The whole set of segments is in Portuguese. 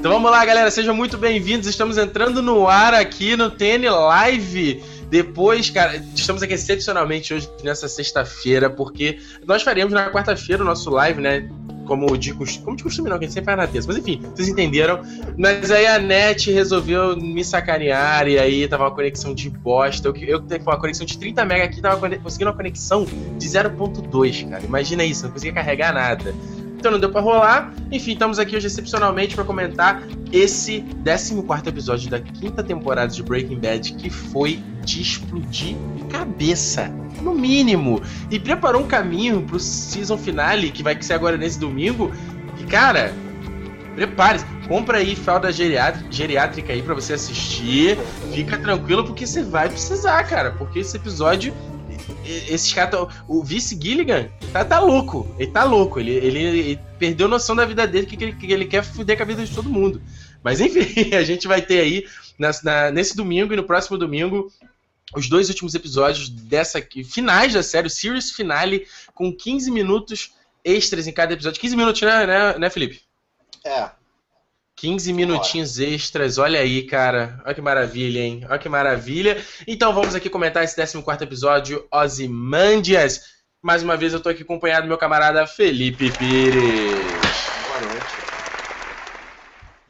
Então vamos lá, galera, sejam muito bem-vindos. Estamos entrando no ar aqui no TN Live. Depois, cara, estamos aqui excepcionalmente hoje, nessa sexta-feira, porque nós faremos na quarta-feira o nosso live, né? Como de, como de costume, não, que a gente sempre faz na terça. Mas enfim, vocês entenderam. Mas aí a net resolveu me sacanear e aí tava uma conexão de bosta. Eu, eu uma conexão de 30 MB aqui, tava conseguindo uma conexão de 0.2, cara. Imagina isso, não conseguia carregar nada. Então não deu para rolar. Enfim, estamos aqui hoje excepcionalmente para comentar esse 14 episódio da quinta temporada de Breaking Bad, que foi de explodir cabeça, no mínimo. E preparou um caminho pro season finale, que vai ser agora nesse domingo. E cara, prepare-se. Compra aí fralda geriátrica aí para você assistir. Fica tranquilo, porque você vai precisar, cara. Porque esse episódio esses caras. O vice Gilligan tá, tá louco. Ele tá louco. Ele, ele, ele perdeu noção da vida dele que ele, que ele quer fuder com a vida de todo mundo. Mas enfim, a gente vai ter aí na, nesse domingo e no próximo domingo os dois últimos episódios dessa finais da série, o series finale, com 15 minutos extras em cada episódio. 15 minutos, né, né, né Felipe? É. 15 minutinhos Bora. extras, olha aí, cara. Olha que maravilha, hein? Olha que maravilha. Então vamos aqui comentar esse 14 episódio, Ozymandias. Mais uma vez eu tô aqui acompanhado do meu camarada Felipe Pires. Boa noite.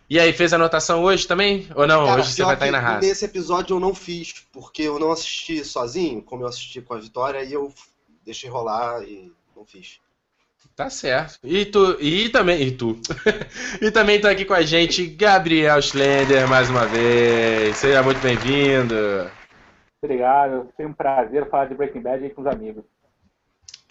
E aí, fez anotação hoje também? Ou não? Cara, hoje você vai estar aí na raça. Nesse episódio eu não fiz, porque eu não assisti sozinho, como eu assisti com a Vitória, e eu deixei rolar e não fiz. Tá certo. E tu, e também, e tu. e também tá aqui com a gente Gabriel Schlender mais uma vez. Seja muito bem-vindo. Obrigado. Foi um prazer falar de Breaking Bad aí com os amigos.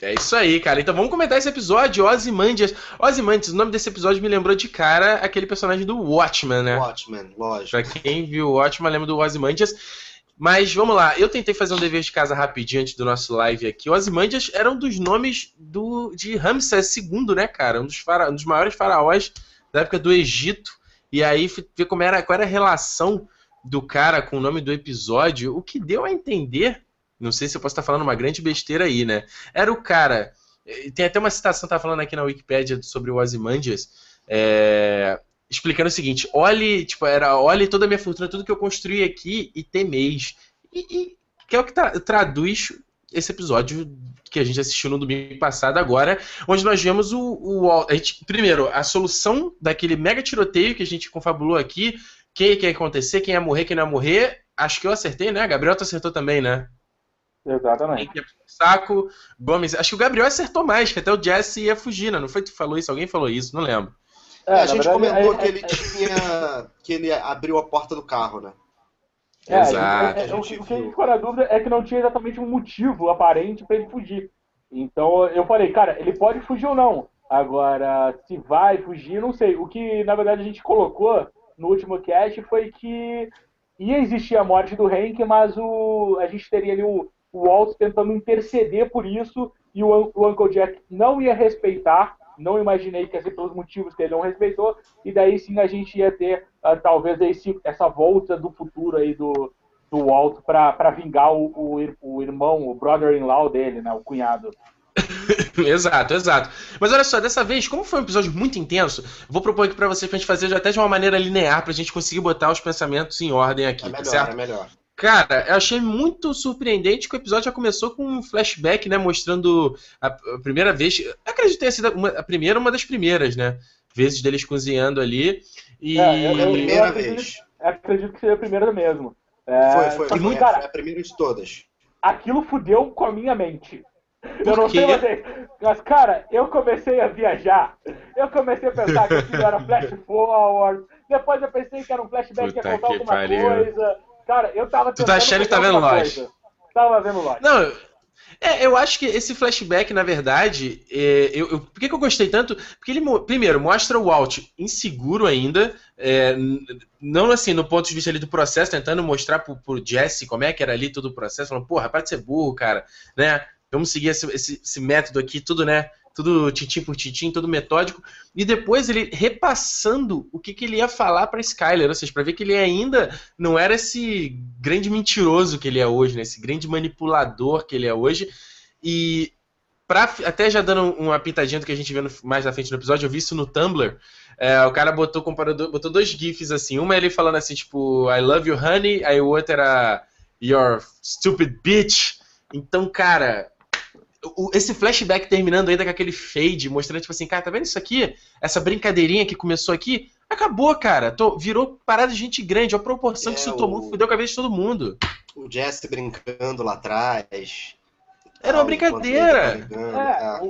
É isso aí, cara. Então vamos comentar esse episódio, Ozymandias. Ozymandias, o nome desse episódio me lembrou de cara aquele personagem do Watchmen, né? Watchmen, lógico. Pra quem viu o Watchmen, lembra do Ozymandias. Mas vamos lá, eu tentei fazer um dever de casa rapidinho antes do nosso live aqui. Ozymandias era um dos nomes do, de Ramsés II, né, cara? Um dos, fara, um dos maiores faraós da época do Egito. E aí ver como era, qual era a relação do cara com o nome do episódio, o que deu a entender, não sei se eu posso estar falando uma grande besteira aí, né? Era o cara. Eh, tem até uma citação, tá falando aqui na Wikipedia sobre o Ozymandias. É, explicando o seguinte: olhe, tipo, era, olhe toda a minha fortuna, tudo que eu construí aqui e temeis. E, e que é o que tra traduz esse episódio que a gente assistiu no domingo passado agora, onde nós vemos o, o a gente, primeiro a solução daquele mega tiroteio que a gente confabulou aqui, quem ia acontecer, quem ia morrer, quem não ia morrer. Acho que eu acertei, né? Gabriel tu acertou também, né? Exatamente. Saco, Gomes. Acho que o Gabriel acertou mais, que até o Jesse ia fugir, né? Não foi tu que falou isso? Alguém falou isso, não lembro. É, a gente verdade, comentou é, que ele tinha. que ele abriu a porta do carro, né? É, Exato. É, é, o que ficou na dúvida é que não tinha exatamente um motivo aparente para ele fugir. Então eu falei, cara, ele pode fugir ou não. Agora, se vai fugir, não sei. O que na verdade a gente colocou no último cast foi que ia existir a morte do Hank, mas o, a gente teria ali o, o Walt tentando interceder por isso e o, o Uncle Jack não ia respeitar não imaginei que ia ser pelos motivos que ele não respeitou, e daí sim a gente ia ter uh, talvez esse, essa volta do futuro aí do, do Walt para vingar o, o, o, irmão, o brother-in-law dele, né, o cunhado. exato, exato. Mas olha só, dessa vez, como foi um episódio muito intenso, vou propor aqui para vocês pra gente fazer até de uma maneira linear, pra gente conseguir botar os pensamentos em ordem aqui, é melhor, certo? É melhor. Cara, eu achei muito surpreendente que o episódio já começou com um flashback, né? Mostrando a, a primeira vez. Acredito que tenha sido uma, a primeira, uma das primeiras, né? Vezes deles cozinhando ali. E... É, eu, eu, primeira eu acredito, vez. Acredito que seja a primeira mesmo. É, foi, foi, foi, muito, cara, foi a primeira de todas. Aquilo fudeu com a minha mente. eu não sei vocês, mas cara, eu comecei a viajar. Eu comecei a pensar que aquilo era flash forward. Depois eu pensei que era um flashback Puta que ia contar alguma pariu. coisa. Cara, eu tava Tu tá achando que tá vendo Lost? Tava vendo Lost. Não, é, eu acho que esse flashback, na verdade, é, eu, eu, por que, que, eu gostei tanto? Porque ele, primeiro, mostra o Walt inseguro ainda, é, não assim, no ponto de vista ali do processo, tentando mostrar pro, pro Jesse como é que era ali todo o processo, falando, porra, para de ser burro, cara, né? Vamos seguir esse, esse, esse método aqui, tudo, né? Tudo tintim por tintim, tudo metódico, e depois ele repassando o que, que ele ia falar para Skyler, ou seja, para ver que ele ainda não era esse grande mentiroso que ele é hoje, né? esse grande manipulador que ele é hoje. E pra, até já dando uma pitadinha do que a gente vê no, mais na frente no episódio, eu vi isso no Tumblr. É, o cara botou, comparado, botou dois GIFs assim. Uma ele falando assim, tipo, I love you, honey. Aí o outro era Your stupid bitch. Então, cara, esse flashback terminando ainda com aquele fade, mostrando, tipo assim, cara, tá vendo isso aqui? Essa brincadeirinha que começou aqui? Acabou, cara. Tô, virou parada de gente grande. A proporção é, que isso tomou fudeu a cabeça de todo mundo. O Jesse brincando lá atrás. Era uma brincadeira. É, o,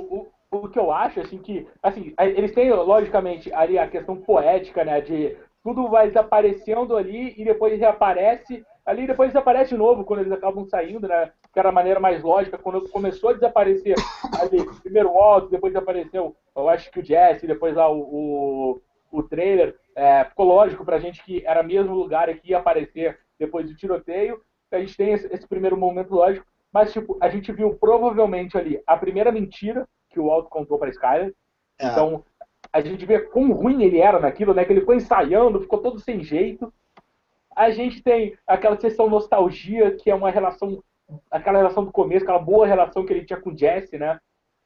o, o que eu acho, assim, que. Assim, eles têm, logicamente, ali a questão poética, né? De tudo vai desaparecendo ali e depois reaparece. Ali depois desaparece de novo quando eles acabam saindo, né? Que era a maneira mais lógica. Quando começou a desaparecer ali, primeiro o Walt, depois desapareceu, eu acho que o Jesse, depois lá o, o, o trailer. É, ficou lógico pra gente que era mesmo lugar que ia aparecer depois do tiroteio. A gente tem esse, esse primeiro momento lógico. Mas, tipo, a gente viu provavelmente ali a primeira mentira que o Walt contou pra Skyler. É. Então, a gente vê quão ruim ele era naquilo, né? Que ele foi ensaiando, ficou todo sem jeito. A gente tem aquela sessão nostalgia, que é uma relação, aquela relação do começo, aquela boa relação que ele tinha com o Jesse, né?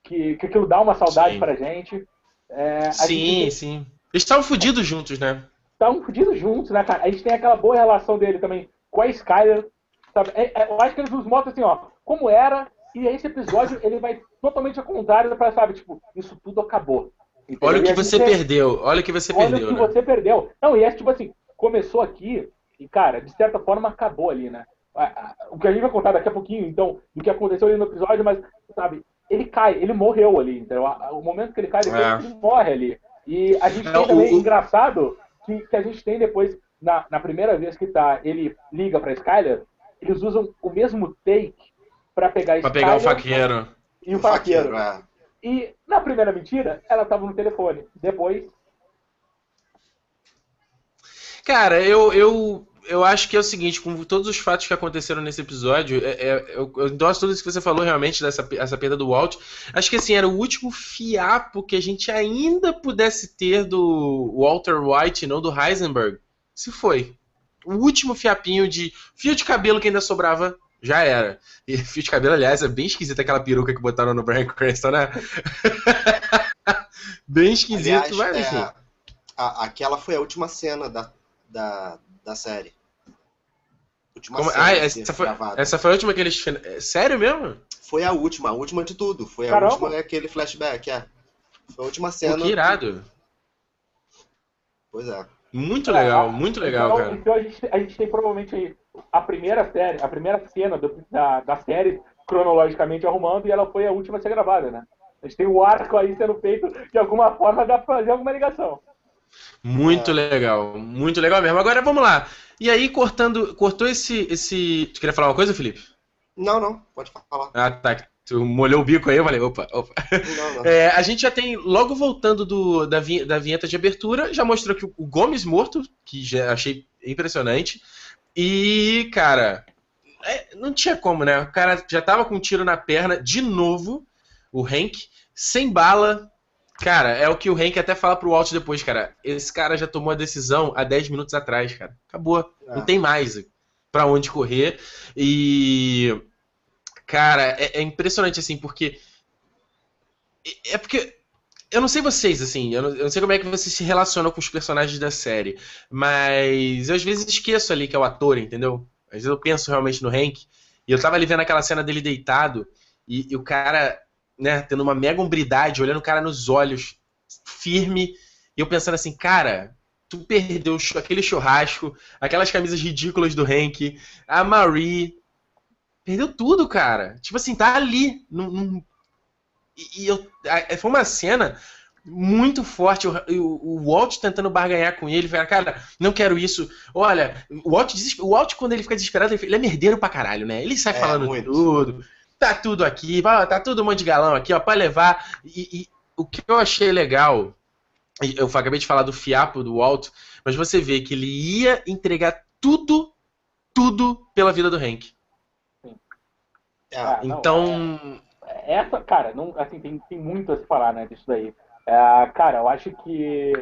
Que, que aquilo dá uma saudade sim. pra gente. É, sim, gente... sim. Eles estavam fodidos juntos, né? Estavam fodidos juntos, né, cara? A gente tem aquela boa relação dele também com a Skyler. Sabe? É, é, eu acho que eles nos mostram assim, ó, como era, e esse episódio ele vai totalmente ao contrário para sabe, tipo, isso tudo acabou. Entendeu? Olha o que você perdeu, olha o que você olha perdeu. Olha o que né? você perdeu. Não, e é tipo assim, começou aqui, e cara, de certa forma acabou ali, né? O que a gente vai contar daqui a pouquinho, então, do que aconteceu ali no episódio, mas, sabe, ele cai, ele morreu ali, entendeu? O momento que ele cai, depois é. ele morre ali. E a gente é, tem também, o... engraçado, que, que a gente tem depois, na, na primeira vez que tá, ele liga pra Skyler, eles usam o mesmo take para pegar Pra pegar o faqueiro. E o, o faqueiro. faqueiro é. E na primeira mentira, ela tava no telefone. Depois. Cara, eu, eu, eu acho que é o seguinte, com todos os fatos que aconteceram nesse episódio, é, é, eu, eu endosso tudo isso que você falou realmente dessa essa perda do Walt. Acho que assim, era o último fiapo que a gente ainda pudesse ter do Walter White, não do Heisenberg. Se foi. O último fiapinho de fio de cabelo que ainda sobrava já era. E fio de cabelo, aliás, é bem esquisita aquela peruca que botaram no Brian Cranston, né? bem esquisito, aliás, mas. É, a, aquela foi a última cena da, da, da série. Última Como? ah, essa foi, essa foi a última que eles. É, sério mesmo? Foi a última, a última de tudo. Foi a Caramba. última, é aquele flashback, é. Foi a última cena. Pô, que irado. Pois é. Muito legal, muito legal, então, cara. Então a gente, a gente tem provavelmente aí a primeira série, a primeira cena do, da, da série, cronologicamente arrumando, e ela foi a última a ser gravada, né? A gente tem o arco aí sendo feito, de alguma forma dá pra fazer alguma ligação. Muito é. legal, muito legal mesmo. Agora vamos lá. E aí, cortando, cortou esse, esse. Tu queria falar uma coisa, Felipe? Não, não, pode falar. Ah, tá. Tu molhou o bico aí, eu falei, opa, opa. Não, não. É, a gente já tem, logo voltando do, da, da vinheta de abertura, já mostrou que o Gomes morto, que já achei impressionante. E, cara, é, não tinha como, né? O cara já tava com um tiro na perna, de novo, o Hank, sem bala. Cara, é o que o Hank até fala pro Walt depois, cara. Esse cara já tomou a decisão há 10 minutos atrás, cara. Acabou. É. Não tem mais para onde correr. E. Cara, é, é impressionante, assim, porque. É porque eu não sei vocês, assim, eu não, eu não, sei como é que vocês se relacionam com os personagens da série, mas eu às vezes esqueço ali que é o ator, entendeu? Às vezes eu penso realmente no Hank, e eu tava ali vendo aquela cena dele deitado, e, e o cara, né, tendo uma mega umbridade, olhando o cara nos olhos, firme, e eu pensando assim, cara, tu perdeu aquele churrasco, aquelas camisas ridículas do Hank, a Marie, perdeu tudo, cara. Tipo assim, tá ali, num, num e, eu, é, foi uma cena muito forte. O, o, o, Walt tentando barganhar com ele, fala, cara, não quero isso. Olha, o Walt, o Walt quando ele fica desesperado, ele, é merdeiro pra caralho, né? Ele sai é, falando muito. tudo. Tá tudo aqui, tá tudo um monte de galão aqui, ó, pra levar. E, e o que eu achei legal, eu acabei de falar do fiapo do Walt, mas você vê que ele ia entregar tudo, tudo pela vida do Hank. Ah, então, não, é essa, cara, não, assim, tem, tem muito a se falar, né, disso daí. É, cara, eu acho que.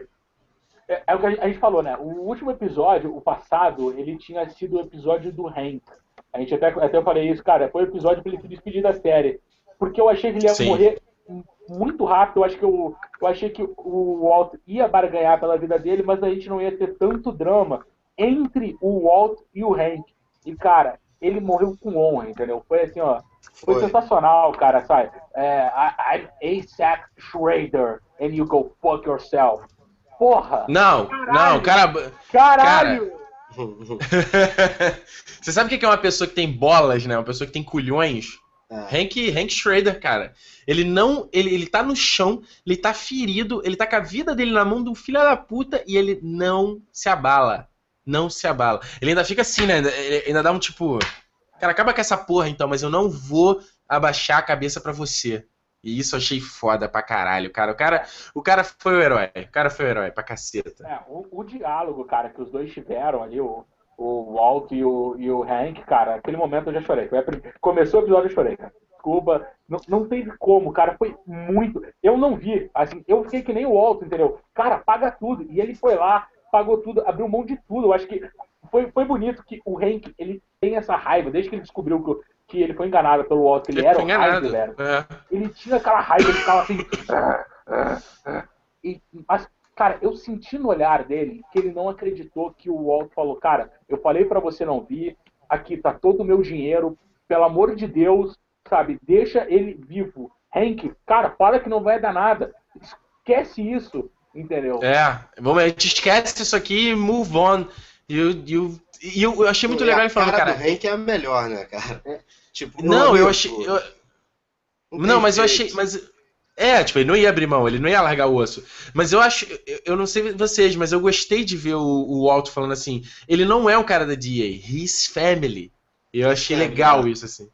É, é, o que a gente falou, né? O último episódio, o passado, ele tinha sido o episódio do Hank. A gente até, até eu falei isso, cara, foi o episódio pra ele se despedir da série. porque eu achei que ele ia Sim. morrer muito rápido. Eu acho que eu, eu achei que o Walt ia barganhar pela vida dele, mas a gente não ia ter tanto drama entre o Walt e o Hank. E, cara, ele morreu com honra, entendeu? Foi assim, ó. Foi, foi. sensacional, cara, sabe? É, I'm ASAP Schrader and you go fuck yourself. Porra! Não, caralho, não, cara. Caralho! Cara, Você sabe o que é uma pessoa que tem bolas, né? Uma pessoa que tem culhões? É. Hank, Hank Schrader, cara. Ele não. Ele, ele tá no chão, ele tá ferido, ele tá com a vida dele na mão de um filho da puta e ele não se abala. Não se abala. Ele ainda fica assim, né? Ele ainda dá um tipo. Cara, acaba com essa porra então, mas eu não vou abaixar a cabeça para você. E isso eu achei foda pra caralho, cara. O cara, o cara foi o herói. O cara foi o herói pra caceta. É, o, o diálogo, cara, que os dois tiveram ali, o, o Walt e o, e o Hank, cara, aquele momento eu já chorei. Começou o episódio eu chorei, cara. Desculpa, não, não teve como, cara, foi muito. Eu não vi, assim, eu fiquei que nem o Walt, entendeu? Cara, paga tudo. E ele foi lá, pagou tudo, abriu mão de tudo. Eu acho que foi, foi bonito que o Hank, ele tem essa raiva, desde que ele descobriu que que ele foi enganado pelo Walt, que ele, ele era o Heisenberg. É. Ele tinha aquela raiva, ele ficava assim. e, mas, cara, eu senti no olhar dele que ele não acreditou que o Walt falou, cara, eu falei para você não vir, aqui tá todo o meu dinheiro, pelo amor de Deus, sabe, deixa ele vivo. Hank, cara, fala que não vai dar nada. Esquece isso, entendeu? É, vamos, a gente esquece isso aqui e move on. E eu, eu, achei muito legal ele falando, cara. O Hank é a melhor, né, cara? Tipo, não, eu achei. Eu... Não, mas eu achei. Mas, é, tipo, ele não ia abrir mão, ele não ia largar o osso. Mas eu acho. Eu, não sei vocês, mas eu gostei de ver o, o Walt falando assim. Ele não é um cara da DA, his family. Eu achei é, legal é. isso, assim.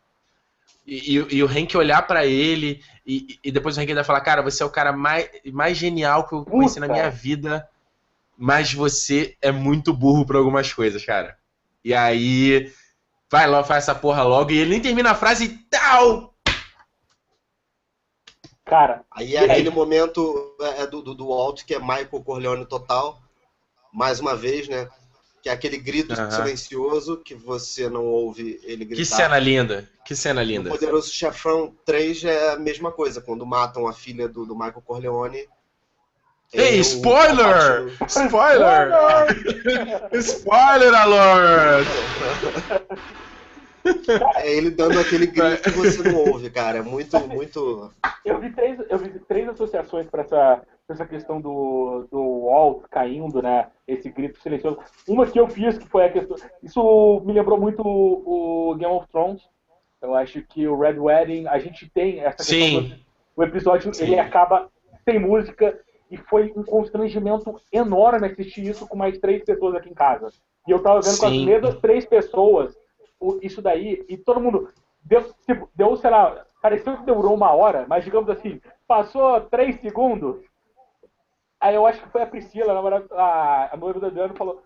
E, e, e, o Hank olhar para ele, e, e, depois o Hank ainda falar, cara, você é o cara mais, mais genial que eu conheci na minha vida, mas você é muito burro pra algumas coisas, cara. E aí Vai logo, faz essa porra logo. E ele nem termina a frase e tal. Cara. Aí é aquele aí? momento é, é, do, do, do Walt que é Michael Corleone total. Mais uma vez, né? Que é aquele grito silencioso que você não ouve ele gritar. Que cena linda. Que cena linda. O Poderoso Chefão 3 é a mesma coisa. Quando matam a filha do, do Michael Corleone. Ei, spoiler! Spoiler! spoiler alert! É ele dando aquele grito que você não ouve, cara. É muito, muito. Eu vi três, eu vi três associações para essa, essa questão do, do Walt caindo, né? Esse grito silencioso. Uma que eu fiz, que foi a questão. Isso me lembrou muito o, o Game of Thrones. Eu acho que o Red Wedding, a gente tem essa questão. Sim. Do, o episódio Sim. ele acaba sem música e foi um constrangimento enorme assistir isso com mais três pessoas aqui em casa. E eu tava vendo Sim. com as mesmas três pessoas isso daí, e todo mundo. Deu, tipo, deu, sei lá, pareceu que demorou uma hora, mas digamos assim, passou três segundos. Aí eu acho que foi a Priscila, a, a, a noiva do Adriano, falou: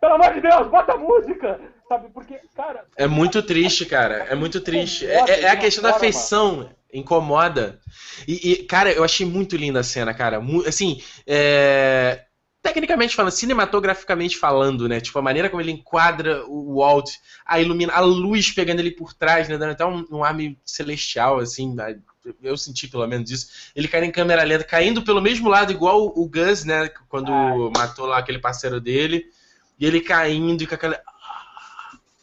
pelo amor de Deus, bota música! Sabe? Porque, cara. É muito triste, cara. É muito triste. É, é, é a questão da afeição. Incomoda. E, e, cara, eu achei muito linda a cena, cara. Assim, é... tecnicamente falando, cinematograficamente falando, né? Tipo, a maneira como ele enquadra o Walt, a ilumina, a luz pegando ele por trás, né? Dando até um, um ar meio celestial, assim. Eu senti pelo menos isso. Ele caindo em câmera lenta, caindo pelo mesmo lado, igual o, o Gus, né? Quando ah. matou lá aquele parceiro dele. E ele caindo e com aquela.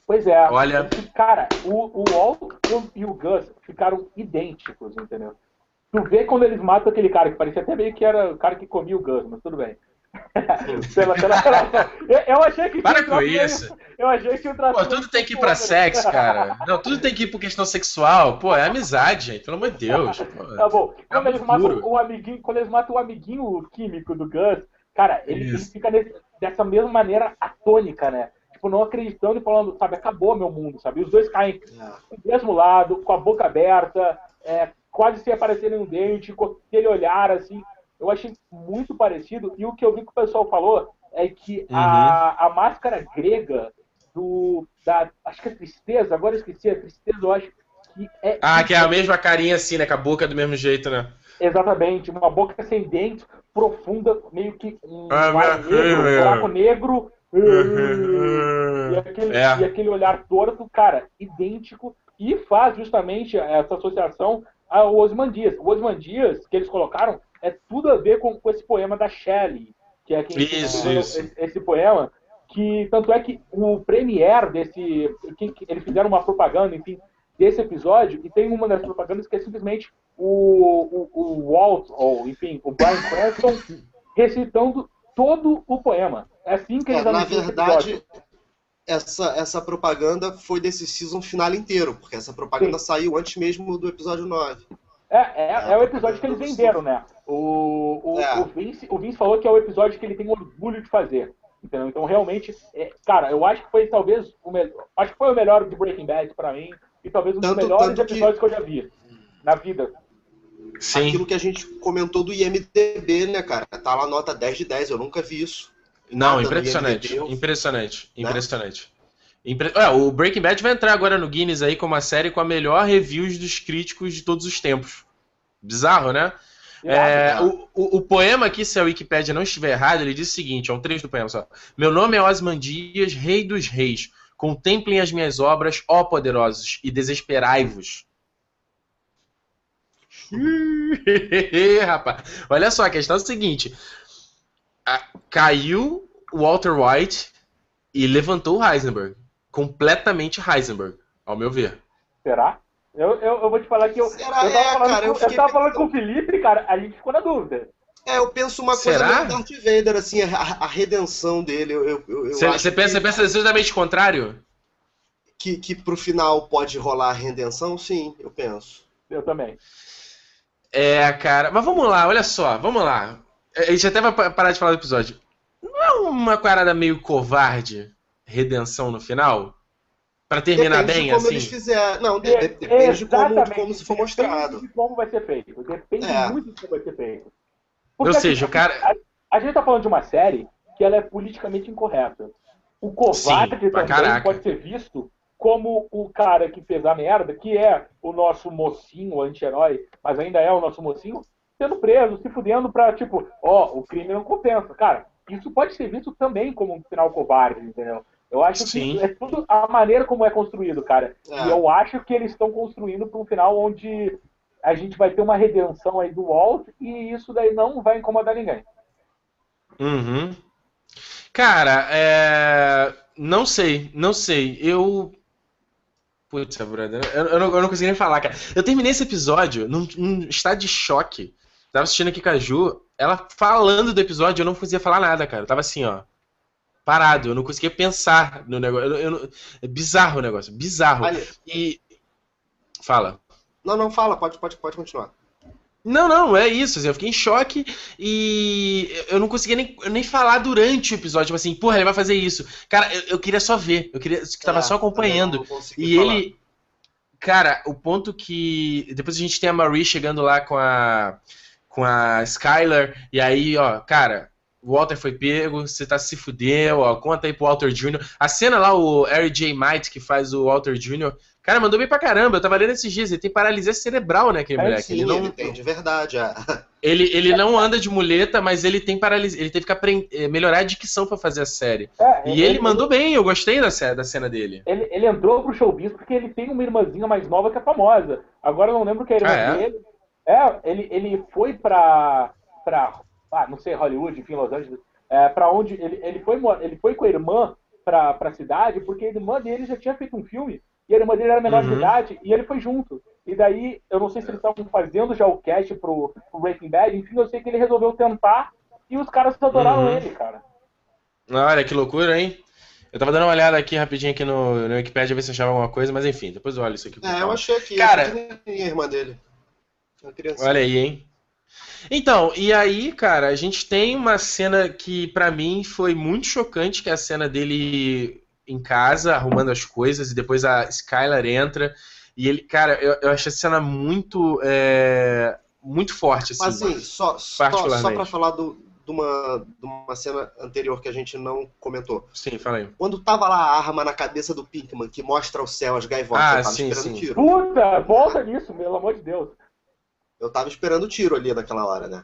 Pois é. Olha. Cara, o, o Walt e o Gus ficaram idênticos, entendeu? Tu vê quando eles matam aquele cara, que parecia até meio que era o cara que comia o Gus, mas tudo bem. pela, pela, pela, eu, eu, achei que. Para com isso! Eu achei que o Pô, tudo tem que ir pra sexo, cara. Não, tudo tem que ir por questão sexual. Pô, é amizade, gente. Pelo amor de Deus. Pô. Tá bom. É quando, é eles matam o amiguinho, quando eles matam o amiguinho químico do Gus, cara, ele, ele fica dessa mesma maneira atônica, né? Tipo, não acreditando e falando, sabe, acabou meu mundo, sabe? Os dois caem do mesmo lado, com a boca aberta, é, quase sem aparecer nenhum dente, com aquele olhar, assim. Eu achei muito parecido. E o que eu vi que o pessoal falou é que uhum. a, a máscara grega do. Da, acho que é tristeza, agora eu esqueci, a tristeza, eu acho que é. Ah, que é a mesma carinha assim, né? Com a boca do mesmo jeito, né? Exatamente, uma boca sem dentes, profunda, meio que um ah, negro, um buraco negro e, aquele, é. e aquele olhar torto, cara, idêntico, e faz justamente essa associação a, o Osman Dias. O Osman Dias, que eles colocaram, é tudo a ver com, com esse poema da Shelley, que é quem isso, isso. Esse, esse, poema, que tanto é que o premier desse, que, que, eles fizeram uma propaganda, enfim, desse episódio, e tem uma das propagandas que é simplesmente o, o, o Walt, ou enfim, o Brian Cranston recitando todo o poema. É assim que eles é, Na verdade, essa, essa propaganda foi desse season final inteiro, porque essa propaganda Sim. saiu antes mesmo do episódio 9. É, é, é, é o episódio que eles venderam, né? O, o, é. o, Vince, o Vince falou que é o episódio que ele tem orgulho de fazer. Entendeu? Então, realmente, é, cara, eu acho que foi talvez o melhor. Acho que foi o melhor de Breaking Bad pra mim. E talvez um dos tanto, melhores tanto episódios que... que... eu já vi na vida. Sim. Aquilo que a gente comentou do IMDB, né, cara? Tá lá nota 10 de 10, eu nunca vi isso. Não, impressionante, IMDB, impressionante. Né? Impressionante. Impre... É, o Breaking Bad vai entrar agora no Guinness aí como a série com a melhor reviews dos críticos de todos os tempos. Bizarro, né? É, o, o, o, poema aqui, se a Wikipédia não estiver errado, ele diz o seguinte: é um trecho do poema só. Meu nome é Osman Dias, rei dos reis. Contemplem as minhas obras, ó poderosos, e desesperai-vos. Rapaz, olha só, a questão é o seguinte: caiu o Walter White e levantou o Heisenberg. Completamente Heisenberg, ao meu ver. Será? Eu, eu, eu vou te falar que eu, Será? eu tava, é, falando, cara, com, eu, eu tava falando com o Felipe, cara, a gente ficou na dúvida. É, eu penso uma coisa Será? do Darth Vader, assim, a, a redenção dele. Você pensa, que... pensa exatamente o contrário? Que, que pro final pode rolar a redenção? Sim, eu penso. Eu também. É, cara. Mas vamos lá, olha só, vamos lá. A gente até vai parar de falar do episódio. Não é uma parada meio covarde redenção no final? Pra terminar depende bem, de como assim? eles fizeram. Não, de, de, depende de como, como se for mostrado. Depende de como vai ser feito. Depende é. muito de como vai ser feito. Porque, Ou seja, assim, o cara. A, a, gente tá falando de uma série que ela é politicamente incorreta. O covarde Sim, também caraca. pode ser visto como o cara que fez a merda, que é o nosso mocinho, o anti-herói, mas ainda é o nosso mocinho, sendo preso, se fudendo pra, tipo, ó, oh, o crime não compensa. Cara, isso pode ser visto também como um final covarde, entendeu? Eu acho Sim. que é tudo a maneira como é construído, cara. É. E eu acho que eles estão construindo para um final onde a gente vai ter uma redenção aí do Walt e isso daí não vai incomodar ninguém. Uhum. Cara, é... não sei, não sei. Eu. Putz, brother, eu, eu, não, eu não consegui nem falar, cara. Eu terminei esse episódio num, num estado de choque. Tava assistindo aqui com a Ju, ela falando do episódio, eu não conseguia falar nada, cara. Eu tava assim, ó parado, eu não conseguia pensar no negócio. Eu, eu, é bizarro o negócio, bizarro. E. Fala. Não, não, fala, pode, pode, pode continuar. Não, não, é isso. Assim, eu fiquei em choque e eu não conseguia nem, nem falar durante o episódio. Tipo assim, porra, ele vai fazer isso. Cara, eu, eu queria só ver. Eu queria que tava é, só acompanhando. E falar. ele. Cara, o ponto que. Depois a gente tem a Marie chegando lá com a. Com a Skylar. E aí, ó, cara, o Walter foi pego, você tá se fudeu, ó, conta aí pro Walter Jr. A cena lá, o Harry J. Might, que faz o Walter Jr., cara, mandou bem pra caramba. Eu tava lendo esses dias, ele tem paralisia cerebral, né, aquele é, moleque. Sim, ele, não... ele tem, de verdade. É. Ele, ele não anda de muleta, mas ele tem paralisia. Ele teve que aprender, eh, melhorar a dicção para fazer a série. É, e ele, ele, mandou bem, eu gostei da, da cena dele. Ele, ele entrou pro showbiz porque ele tem uma irmãzinha mais nova que é famosa. Agora eu não lembro que é a irmã ah, é? dele. É, ele, ele foi pra, pra. Ah, não sei, Hollywood, enfim, Los Angeles é, para onde ele, ele, foi, ele foi com a irmã para a cidade, porque a irmã dele já tinha feito um filme e a irmã dele era menor uhum. de idade e ele foi junto. E daí, eu não sei se eles estavam fazendo já o cast pro, pro Breaking Bad, enfim, eu sei que ele resolveu tentar e os caras adoraram uhum. ele, cara. Olha, que loucura, hein? Eu tava dando uma olhada aqui rapidinho aqui no, no Wikipedia ver se achava alguma coisa, mas enfim, depois eu olho isso aqui. É, eu achei aqui. Cara, a irmã dele. Olha aí, hein? Então, e aí, cara, a gente tem uma cena que para mim foi muito chocante, que é a cena dele em casa, arrumando as coisas, e depois a Skylar entra. E ele, cara, eu, eu achei essa cena muito. É, muito forte, assim. Mas assim, só, só, só pra falar do, de, uma, de uma cena anterior que a gente não comentou. Sim, fala aí. Quando tava lá a arma na cabeça do Pinkman, que mostra o céu, as gaivotas, ah, eu tava sim, esperando sim. tiro. Puta, volta nisso, pelo amor de Deus. Eu tava esperando o tiro ali naquela hora, né?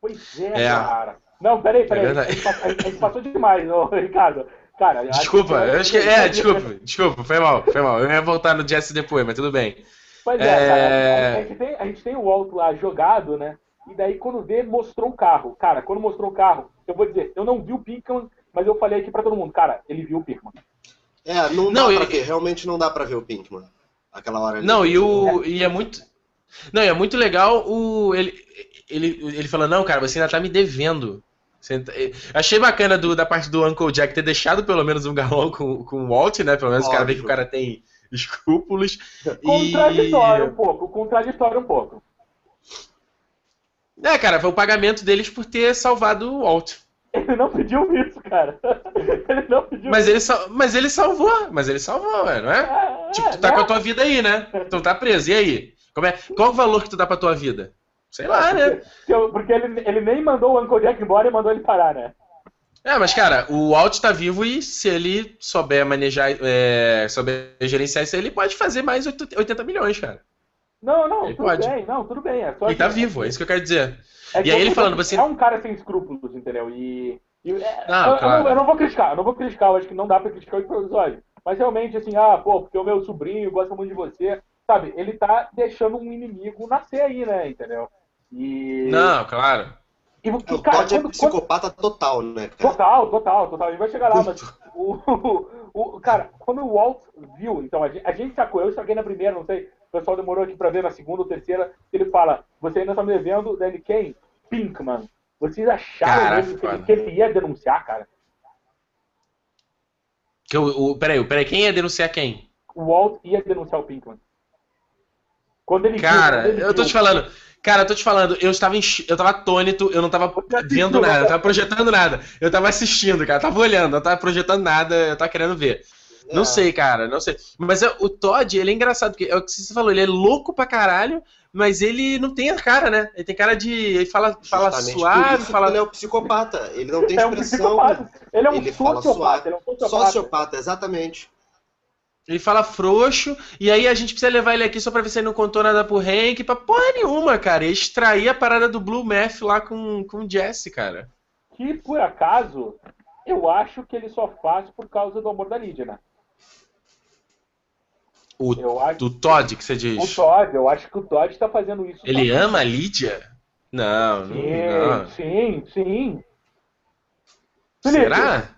Pois é, é. cara. Não, peraí, peraí. É a, gente, a, gente, passou demais, ô, Ricardo. Cara, desculpa, eu acho que. É, desculpa, desculpa, foi mal, foi mal. Eu ia voltar no Jesse depois, mas tudo bem. Pois é, é... Cara, a, gente tem, a gente tem o Walt lá jogado, né? E daí quando vê, mostrou o carro. Cara, quando mostrou o carro, eu vou dizer, eu não vi o Pinkman, mas eu falei aqui pra todo mundo, cara, ele viu o Pinkman. É, não dá não, pra ver, realmente não dá pra ver o Pinkman. Aquela hora ali. Não, e, o, e é muito. Não, e é muito legal o. Ele, ele, ele falou, não, cara, você ainda tá me devendo. Tá, achei bacana do, da parte do Uncle Jack ter deixado pelo menos um galão com, com o Walt, né? Pelo menos Óbvio. o cara vê que o cara tem escrúpulos. Contraditório e... um pouco, contraditório um pouco. É, cara, foi o pagamento deles por ter salvado o Walt. Ele não pediu isso, cara. Ele não pediu mas isso. Ele mas ele salvou, mas ele salvou, não é? é tipo, tu tá é. com a tua vida aí, né? Tu tá preso, e aí? Como é... Qual o valor que tu dá pra tua vida? Sei lá, né? Porque ele, ele nem mandou o Uncle Jack embora e mandou ele parar, né? É, mas cara, o Walt tá vivo e se ele souber manejar, é, souber gerenciar isso, ele pode fazer mais 80 milhões, cara. Não, não, ele tudo pode. bem, não, tudo bem. É só ele tá vivo, é isso que eu quero dizer. É e aí ele falando, você. É um cara sem escrúpulos, entendeu? E. e é, não, eu, claro. eu, não, eu, não, vou criticar, eu não vou criticar, eu acho que não dá pra criticar o episódio. Mas realmente, assim, ah, pô, porque o meu sobrinho gosta muito de você, sabe? Ele tá deixando um inimigo nascer aí, né, entendeu? E... Não, claro. E, e, o cara, é psicopata quando... total, né? Cara? Total, total, total. A gente vai chegar lá, mas. o, o, o, cara, quando o Walt viu, então, a gente, a gente sacou, eu saquei na primeira, não sei, o pessoal demorou aqui pra ver na segunda ou terceira, ele fala, você ainda tá me devendo, Danny quem? Pinkman. Vocês acharam Caraca, mesmo que ele, que ele, ia denunciar, cara? Que o, o, peraí, peraí, quem ia denunciar quem? O Walt ia denunciar o Pinkman. Quando ele Cara, viu, quando ele eu tô te falando. Cara, eu tô te falando, eu estava em, eu tava atônito, eu não tava vendo nada, eu tava projetando nada. Eu tava assistindo, cara, eu tava olhando, eu tava projetando nada, eu tava querendo ver. É. Não sei, cara, não sei. Mas é, o Todd, ele é engraçado, porque é o que você falou, ele é louco pra caralho, mas ele não tem a cara, né? Ele tem cara de. Ele fala, fala suave, fala. Ele é um psicopata, ele não tem expressão. É um ele é um ele sociopata, ele é um sociopata. Sociopata, exatamente. Ele fala frouxo, e aí a gente precisa levar ele aqui só pra ver se ele não contou nada pro Hank, pra porra nenhuma, cara. E extrair a parada do Blue Math lá com, com o Jesse, cara. Que por acaso, eu acho que ele só faz por causa do amor da Lídia, né? O acho... do Todd que você diz? O Todd, eu acho que o Todd tá fazendo isso. Ele ama a Lídia? Não, sim, não. Sim, sim. Será?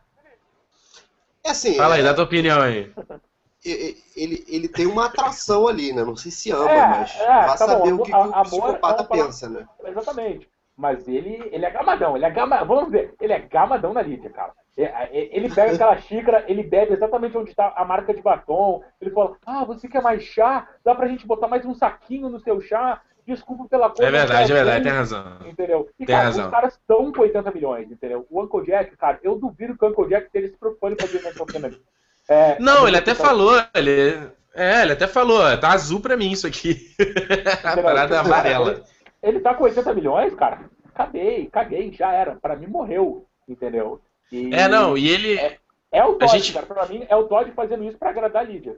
É assim. Fala aí, é... dá tua opinião aí. ele, ele tem uma atração ali, né? Não sei se ama, é, mas é, vai tá saber bom, o que, o é psicopata pensa, né? Exatamente. Mas ele, ele é gamadão, ele é gamadão, vamos ver, ele é gamadão na Lídia, cara. É, é, ele pega aquela xícara, ele bebe exatamente onde está a marca de batom. Ele fala: Ah, você quer mais chá? Dá pra gente botar mais um saquinho no seu chá? Desculpa pela coisa. É verdade, é verdade, tem razão. Entendeu? E, tem cara, razão. os caras estão com 80 milhões, entendeu? O Uncle Jack, cara, eu duvido que o Uncle Jack esteja se preocupando em fazer National Kennedy. É, não, ele até falou, ele. É, ele até falou, tá azul pra mim isso aqui. a parada é amarela. Ele, ele tá com 80 milhões, cara. Caguei, caguei, já era. Pra mim morreu, entendeu? E é, não, e ele. É, é o Todd, gente... cara. Pra mim, é o Todd fazendo isso pra agradar a Lídia.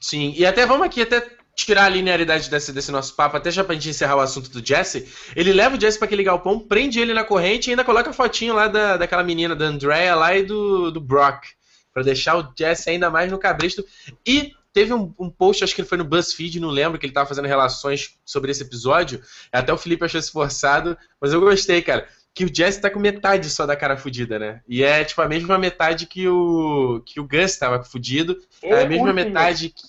Sim, e até vamos aqui até tirar a linearidade desse, desse nosso papo, até já pra gente encerrar o assunto do Jesse. Ele leva o Jesse pra aquele galpão, prende ele na corrente e ainda coloca a fotinho lá da, daquela menina, da Andrea lá e do, do Brock para deixar o Jesse ainda mais no cabresto. E teve um, um, post, acho que ele foi no BuzzFeed, não lembro, que ele tava fazendo relações sobre esse episódio. Até o Felipe achou esforçado, mas eu gostei, cara. Que o Jesse tá com metade só da cara fudida, né? E é tipo a mesma metade que o que o Gus tava fudido, é a mesma metade que,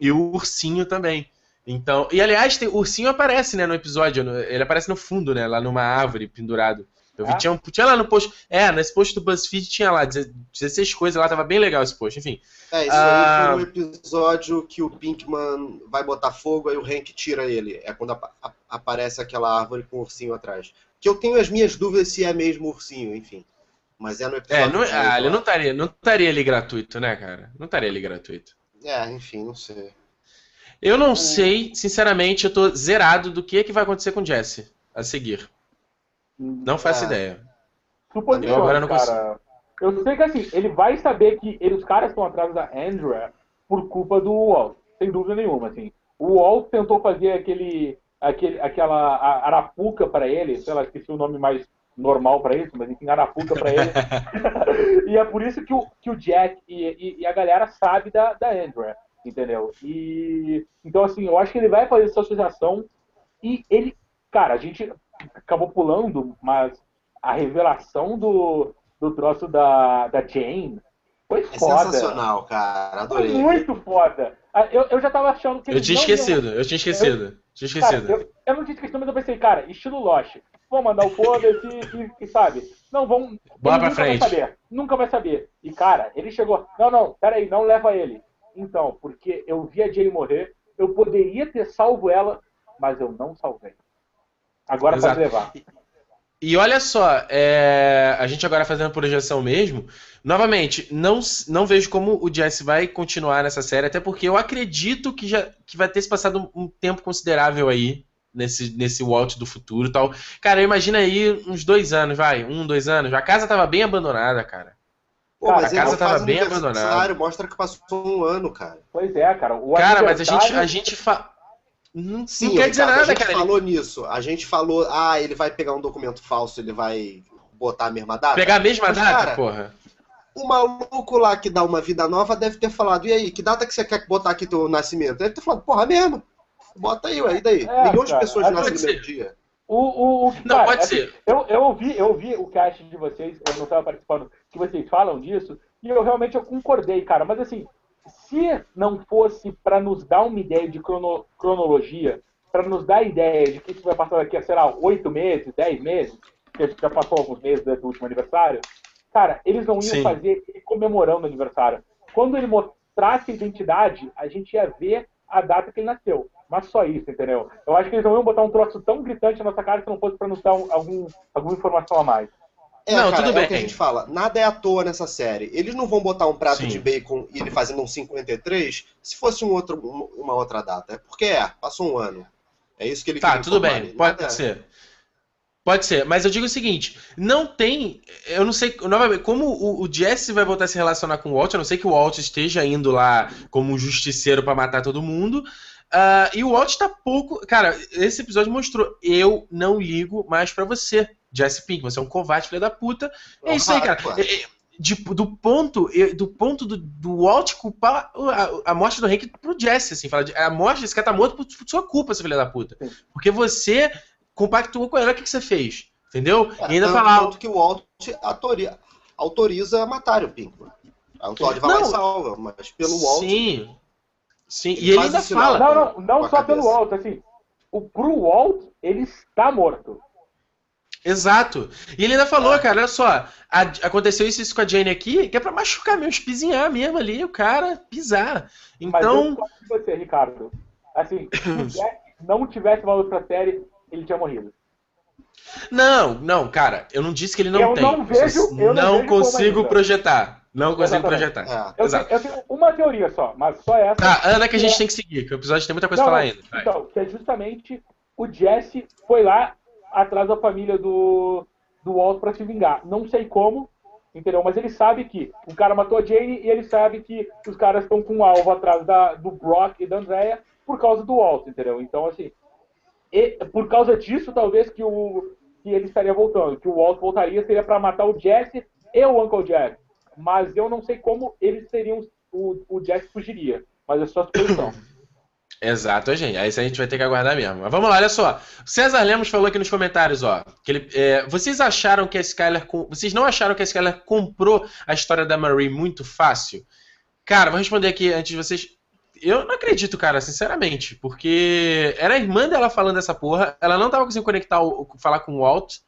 e o ursinho também. Então, e aliás, tem, o ursinho aparece, né, no episódio, ele aparece no fundo, né, lá numa árvore pendurado. Eu vi, tinha, tinha lá no post. É, nesse post do BuzzFeed tinha lá 16 coisas lá, tava bem legal esse post, enfim. É, isso ah, aí foi um episódio que o Pinkman vai botar fogo, aí o Hank tira ele. É quando a, a, aparece aquela árvore com o ursinho atrás. Que eu tenho as minhas dúvidas se é mesmo ursinho, enfim. Mas é no episódio. É, não, ah, ele não estaria, não estaria ali gratuito, né, cara? Não estaria ali gratuito. É, enfim, não sei. Eu não sei, sinceramente, eu tô zerado do que, que vai acontecer com o Jesse a seguir. Não faço é. ideia. Suposições, eu agora não consigo. cara. Eu sei que assim, ele vai saber que ele, os caras estão atrás da Andrea por culpa do Walt, sem dúvida nenhuma, assim. O Walt tentou fazer aquele, aquele aquela arapuca para ele, sei lá, esqueci o nome mais normal para isso, mas enfim, arapuca para ele. e é por isso que o, que o Jack e, e, e, a galera sabe da, da Andrea. entendeu? E então assim, eu acho que ele vai fazer essa associação e ele, cara, a gente acabou pulando, mas a revelação do, do troço da, da Jane foi é foda. sensacional, cara. Adorei. Foi muito foda. Ah, eu, eu já tava achando que Eu tinha esquecido, iam... eu tinha esquecido. Eu, tinha esquecido. Cara, eu, eu, não tinha esquecido, mas eu pensei, cara, estilo Lost. Vou mandar o foda-se e, e, sabe? Não, vamos. Bora pra frente. Vai saber, nunca vai saber. E, cara, ele chegou. Não, não, peraí, não leva ele. Então, porque eu vi a Jay morrer, eu poderia ter salvo ela, mas eu não salvei. Agora Exato. pode levar. E olha só, é, a gente agora fazendo a projeção mesmo, novamente, não, não vejo como o Jesse vai continuar nessa série, até porque eu acredito que já que vai ter se passado um, um tempo considerável aí nesse, nesse Walt do futuro e tal. Cara, imagina aí uns dois anos, vai, um, dois anos. A casa tava bem abandonada, cara. Pô, cara, a casa tava bem abandonada. Mostra que passou um ano, cara. Pois é, cara. O cara, mas a gente, a gente fa... Não, Sim, não quer dizer nada, a gente cara. falou nisso. A gente falou, ah, ele vai pegar um documento falso, ele vai botar a mesma data. Pegar a mesma Mas, data, cara, porra. O maluco lá que dá uma vida nova deve ter falado, e aí, que data que você quer botar aqui teu nascimento? Deve ter falado, porra, mesmo. Bota aí, ué, e daí? É, Milhões cara, de pessoas nascem no mesmo dia. O, o, o, não, cara, pode é ser. Eu, eu, ouvi, eu ouvi o cast de vocês, eu não estava participando, que vocês falam disso, e eu realmente eu concordei, cara. Mas assim, se não fosse para nos dar uma ideia de crono, cronologia, para nos dar a ideia de que isso vai passar daqui a, sei lá, oito meses, dez meses, que já passou alguns meses desde o último aniversário, cara, eles não iam Sim. fazer ele comemorando o aniversário. Quando ele mostrasse a identidade, a gente ia ver a data que ele nasceu. Mas só isso, entendeu? Eu acho que eles não iam botar um troço tão gritante na nossa cara se não fosse para nos dar um, algum, alguma informação a mais. É, não, cara, tudo bem. É o que a gente fala. Nada é à toa nessa série. Eles não vão botar um prato Sim. de bacon e ele fazendo um 53 se fosse um outro, uma outra data. É porque é, passou um ano. É isso que ele Tá, tudo bem, pode Nada ser. É. Pode ser, mas eu digo o seguinte: não tem. Eu não sei. Novamente, como o, o Jesse vai voltar a se relacionar com o Walt, a não sei que o Walt esteja indo lá como um justiceiro para matar todo mundo. Uh, e o Walt tá pouco. Cara, esse episódio mostrou: eu não ligo mais para você, Jesse Pink. Você é um covarde, filho da puta. É isso aí, cara. É, é, de, do ponto do ponto do, do Walt culpar a, a, morte do Hank pro Jesse, assim, fala, a morte desse cara tá morto por, por sua culpa, seu filho da puta. Porque você compactuou com ela, o que, que você fez? Entendeu? É, e ainda falar. Que o Walt autoriza, autoriza matar o Pinkman. O Todd vai lá e salva, mas pelo Walt. Sim. Sim, e ele ainda fala. Não, não, não só pelo Walt, assim. O, pro Walt, ele está morto. Exato. E ele ainda falou, é. cara, olha só, a, aconteceu isso, isso com a Jane aqui, que é pra machucar mesmo, espizinhar mesmo ali, o cara pisar. Então. Mas eu você, Ricardo. Assim, se não tivesse valor pra série, ele tinha morrido. Não, não, cara, eu não disse que ele não eu tem. Não vejo, eu não, não consigo projetar. Não consigo Exatamente. projetar. É. Eu, Exato. Tenho, eu tenho uma teoria só, mas só essa. Tá, Ana, que a gente é... tem que seguir, que o episódio tem muita coisa não, pra falar ainda. Vai. Então, que é justamente o Jesse foi lá atrás da família do, do Walt para se vingar. Não sei como, entendeu? Mas ele sabe que o cara matou a Jane e ele sabe que os caras estão com um alvo atrás da, do Brock e da Andrea por causa do Walt, entendeu? Então, assim, e, por causa disso, talvez que, o, que ele estaria voltando, que o Walt voltaria seria para matar o Jesse e o Uncle Jack. Mas eu não sei como eles seriam, o, o Jack fugiria. Mas é só suposição. Exato, gente. Aí a gente vai ter que aguardar mesmo. Mas vamos lá, olha só. César Lemos falou aqui nos comentários, ó. Que ele, é, vocês acharam que a Skyler. Vocês não acharam que a Skyler comprou a história da Marie muito fácil? Cara, vou responder aqui antes de vocês. Eu não acredito, cara, sinceramente. Porque era a irmã dela falando essa porra. Ela não tava conseguindo conectar, o, falar com o Walt.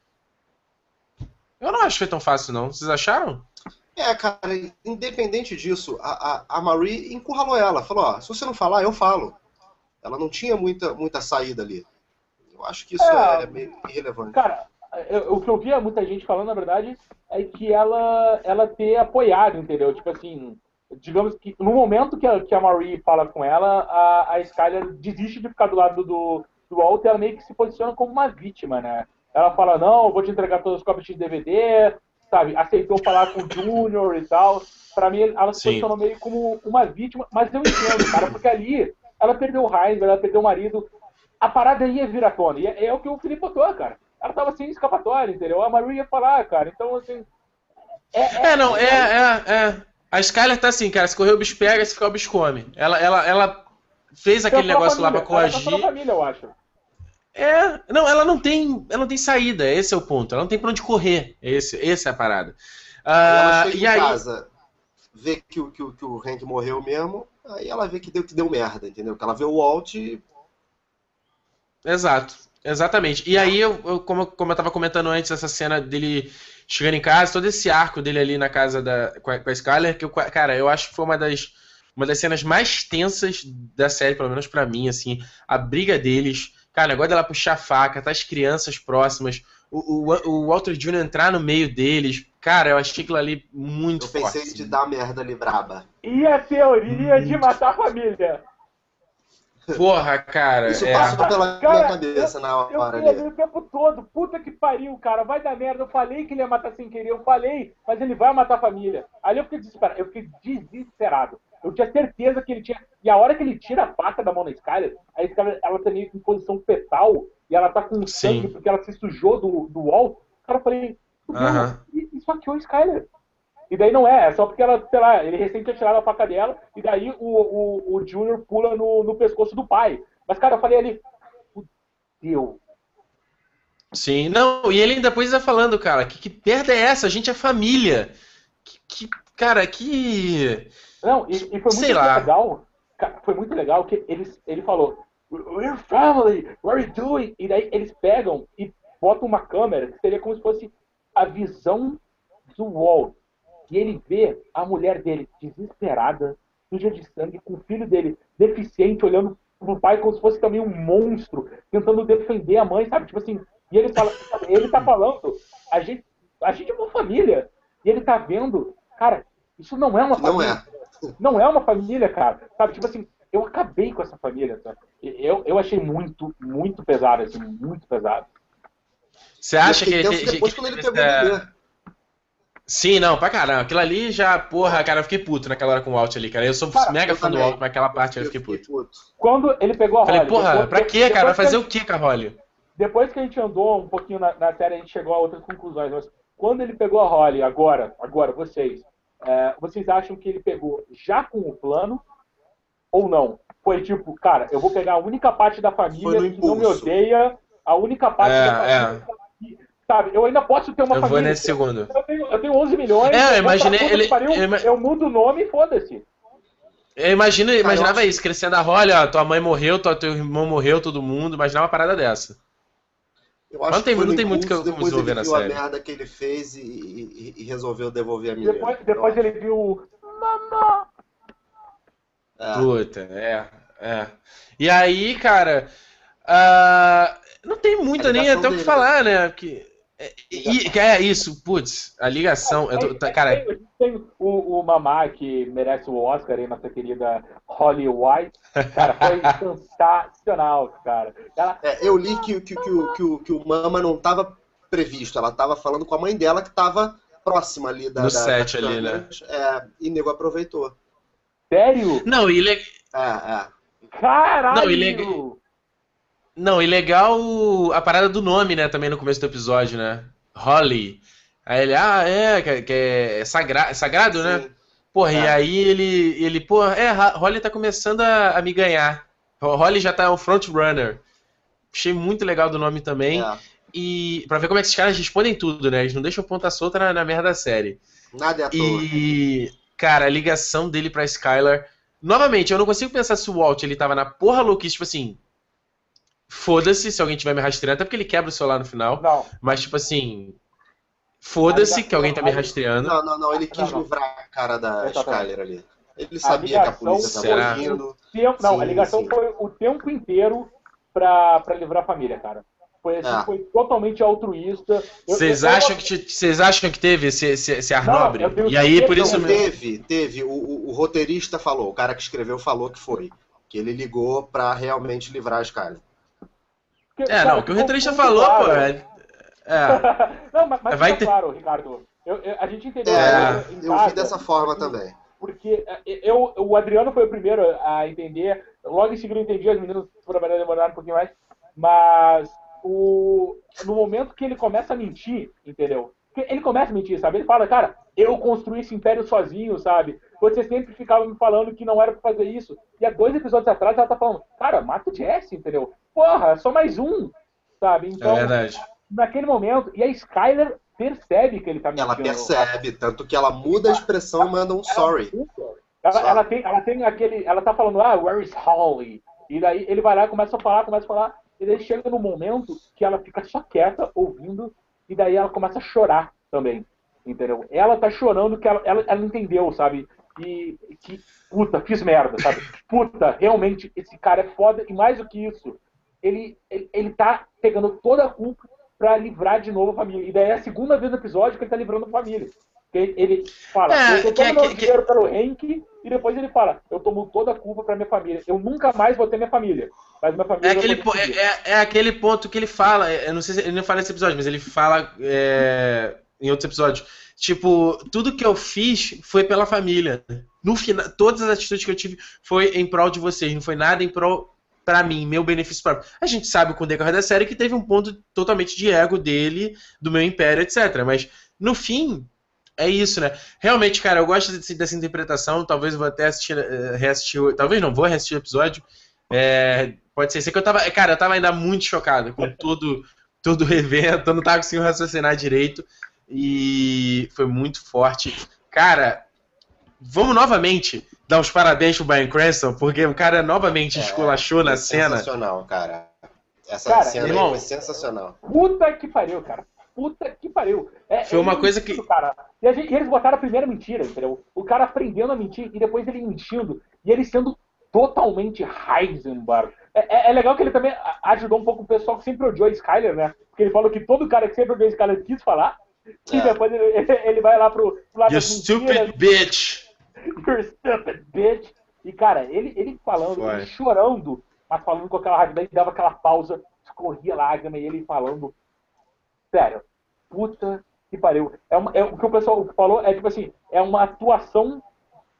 Eu não acho que foi tão fácil, não. Vocês acharam? É, cara, independente disso, a, a, a Marie encurralou ela. Falou: ó, se você não falar, eu falo. Ela não tinha muita, muita saída ali. Eu acho que isso é, é meio irrelevante. Cara, eu, o que eu via muita gente falando, na verdade, é que ela, ela ter apoiado, entendeu? Tipo assim, digamos que no momento que a, que a Marie fala com ela, a, a Skyler desiste de ficar do lado do, do Walter, ela meio que se posiciona como uma vítima, né? Ela fala, não, vou te entregar todos os cópias de DVD, sabe? Aceitou falar com o Junior e tal. Pra mim, ela se Sim. posicionou meio como uma vítima, mas eu entendo, cara, porque ali ela perdeu o Heinz, ela perdeu o marido. A parada ia vir à tona. E é, é o que o Felipe botou, cara. Ela tava sem escapatória, entendeu? A Maria ia falar, cara. Então, assim. É, é, é não, é, é, é. A Skyler tá assim, cara, se correr o bicho pega, se ficar o bicho come. Ela, ela, ela fez aquele negócio lá pra coagir. Ela tá família, eu acho. É, não, ela não tem, ela não tem saída, esse é o ponto. Ela não tem pra onde correr. Esse, essa é a parada. ela chega e em aí... casa, vê que, o, que, o, que o Hank morreu mesmo, aí ela vê que deu, que deu merda, entendeu? Que ela vê o Walt e... Exato, exatamente. E aí, eu, eu, como, como eu tava comentando antes, essa cena dele chegando em casa, todo esse arco dele ali na casa da, com, a, com a Skyler, que eu, cara, eu acho que foi uma das, uma das cenas mais tensas da série, pelo menos para mim, assim, a briga deles, cara, o negócio dela puxar a faca, tá as crianças próximas, o, o, o Walter Jr. entrar no meio deles, cara, eu achei aquilo ali muito forte. Eu pensei forte, de assim. dar merda ali braba. E a teoria de matar a família? Porra, cara. Isso é... passou pela cara, minha cabeça eu, na hora eu ali. o tempo todo. Puta que pariu, cara. Vai dar merda. Eu falei que ele ia matar sem querer. Eu falei, mas ele vai matar a família. Ali eu fiquei desesperado. Eu fiquei desesperado. Eu tinha certeza que ele tinha. E a hora que ele tira a faca da mão da Skyler, a Skyler ela tá meio em posição fetal e ela tá com sangue porque ela se sujou do, do wall. Cara, eu falei, uh -huh. É o Skyler. E daí não é, é só porque ela, sei lá, ele recém tinha tirado a faca dela, e daí o, o, o Junior pula no, no pescoço do pai. Mas, cara, eu falei ali, fudeu. Sim, não, e ele depois ia falando, cara, que, que merda é essa? A gente é família. Que, que cara, que. Não, e, e foi muito Sei legal. Cara, foi muito legal que ele, ele falou, We're family, what are you doing? E daí eles pegam e botam uma câmera que seria como se fosse a visão do Walt e ele vê a mulher dele desesperada, suja de sangue, com o filho dele deficiente, olhando pro pai como se fosse também um monstro, tentando defender a mãe, sabe? Tipo assim, e ele fala, ele tá falando, a gente, a gente é uma família. E ele tá vendo, cara, isso não é uma família. Não é. Não é uma família, cara. Sabe, tipo assim, eu acabei com essa família, sabe? Eu, eu achei muito, muito pesado, assim, muito pesado. Você acha que, que, depois que, quando ele pegou essa... Sim, não, pra caramba. Aquilo ali já, porra, cara, eu fiquei puto naquela hora com o Alt ali, cara. Eu sou cara, mega eu fã também. do Alt, mas aquela parte eu, eu fiquei, puto. puto. Quando ele pegou a Falei, Holly, porra, depois, pra quê, cara? Vai fazer o quê com a Holly? Depois que a gente andou um pouquinho na, na, série, a gente chegou a outras conclusões. Mas quando ele pegou a Holly, agora, agora, vocês, é, vocês acham que ele pegou já com o plano ou não? Foi tipo, cara, eu vou pegar a única parte da família que não me odeia, a única parte é, da família é Sabe, eu ainda posso ter uma eu família. Eu vou nesse segundo. Eu tenho, eu tenho 11 milhões. É, eu imaginei. Ele, pariu, ele, eu mudo o nome e foda-se. Eu imagino, imaginava isso, crescendo a ó, tua mãe morreu, tua, teu irmão morreu, todo mundo, imaginava uma parada dessa. Eu acho não tem, que não tem muito que eu depois ele viu na série. a merda que ele fez e, e, e resolveu devolver a minha. Depois, depois ele viu. Mamá! É. Puta, é, é. E aí, cara. Uh, não tem muito nem até o que falar, né? Porque é, e, é isso, putz, a ligação. eu tô, tá, cara, tem, tem o, o Mamá que merece o Oscar aí, nossa querida Holly White. Cara, foi sensacional, cara. Ela... É, eu li que, que, que, que, que, o, que o Mama não estava previsto, ela estava falando com a mãe dela que estava próxima ali da. No da, set ali, né? É, e nego aproveitou. Sério? Não, e. Le... É, é. Caralho! Não, e legal. Não, e legal a parada do nome, né, também no começo do episódio, né? Holly. Aí ele, ah, é, que, é sagra sagrado, né? Sim. né? Porra, é. e aí ele, ele, pô, é, Holly tá começando a, a me ganhar. Holly já tá o front runner. Achei muito legal do nome também. É. E pra ver como é que esses caras respondem tudo, né? Eles não deixam ponta solta na, na merda da série. Nada é à toa. E, cara, a ligação dele pra Skylar. Novamente, eu não consigo pensar se o Walt ele tava na porra louquice, tipo assim, Foda-se se alguém tiver me rastreando, até porque ele quebra o celular no final. Não. Mas, tipo assim. Foda-se que alguém tá me rastreando. Não, não, não. Ele quis não, não. livrar a cara da Skyler ali. Ele sabia a que a polícia estava vindo. Tempo, não, sim, a ligação sim. foi o tempo inteiro pra, pra livrar a família, cara. Foi, assim, é. foi totalmente altruísta. Vocês acham, que, vocês acham que teve esse, esse, esse ar nobre? E aí, por isso mesmo. Teve, teve. O, o, o, roteirista falou, o cara que escreveu falou que foi. Que ele ligou pra realmente livrar a Skyler. Porque, é, não, o que o roteirista falou, claro. pô. É... é. não, mas, mas Vai ter... claro, Ricardo. Eu, eu, a gente entendeu. É, eu casa, vi dessa forma também. Porque é, eu, o Adriano foi o primeiro a entender. Logo em seguida eu entendi, as meninas foram demorar um pouquinho mais. Mas o, no momento que ele começa a mentir, entendeu? Ele começa a mentir, sabe? Ele fala, cara, eu construí esse império sozinho, sabe? Você sempre ficava me falando que não era pra fazer isso. E há dois episódios atrás ela tá falando, cara, mata o Jesse, entendeu? Porra, só mais um, sabe? Então, é verdade. Naquele momento, e a Skyler percebe que ele tá mentindo. Ela percebe, tanto que ela muda a expressão e manda um sorry. Ela, ela, tem, ela tem aquele. Ela tá falando, ah, where is Holly? E daí ele vai lá, começa a falar, começa a falar. E daí chega no momento que ela fica só quieta, ouvindo, e daí ela começa a chorar também. Entendeu? Ela tá chorando que ela, ela, ela entendeu, sabe? E que, puta, fiz merda, sabe? Puta, realmente, esse cara é foda. E mais do que isso, ele, ele, ele tá pegando toda a culpa pra livrar de novo a família. E daí é a segunda vez no episódio que ele tá livrando a família. Ele fala, é, eu tomo meu dinheiro que... pelo Henk, e depois ele fala, eu tomo toda a culpa pra minha família. Eu nunca mais vou ter minha família. Mas minha família. É aquele, po é, é, é, aquele ponto que ele fala, é, eu não sei se ele não fala nesse episódio, mas ele fala é, em outros episódios. Tipo, tudo que eu fiz foi pela família. No final, todas as atitudes que eu tive foi em prol de vocês, não foi nada em prol para mim, meu benefício próprio. A gente sabe com o decorrer da série que teve um ponto totalmente de ego dele, do meu império, etc. Mas no fim, é isso, né? Realmente, cara, eu gosto desse, dessa interpretação. Talvez eu vou até assistir, uh, reassistir. Talvez não, vou reassistir o episódio. É, pode ser. Sei que eu tava. Cara, eu tava ainda muito chocado com todo, todo o evento. Eu não tava conseguindo raciocinar direito. E foi muito forte. Cara, vamos novamente dar os parabéns pro Brian Cranston, porque o cara novamente é, esculachou na cena. Sensacional, cara. Essa cara, cena irmão, foi sensacional. Puta que pariu, cara. Puta que pariu. É, Foi uma coisa que. Cara. E, gente, e, eles botaram a primeira mentira, entendeu? O cara aprendendo a mentir e depois ele mentindo. E ele sendo totalmente Heisenberg. É, é, é legal que ele também ajudou um pouco o pessoal que sempre odiou a Skyler, né? Porque ele falou que todo cara que sempre odiou a Skyler quis falar. E é. depois ele, ele vai lá pro, pro lado You stupid bitch! You stupid bitch! E, cara, ele, ele falando, ele chorando, mas falando com aquela raiva, daí dava aquela pausa, escorria lágrima e ele falando Sério, puta que pariu. É, uma, é o que o pessoal falou é tipo assim, é uma atuação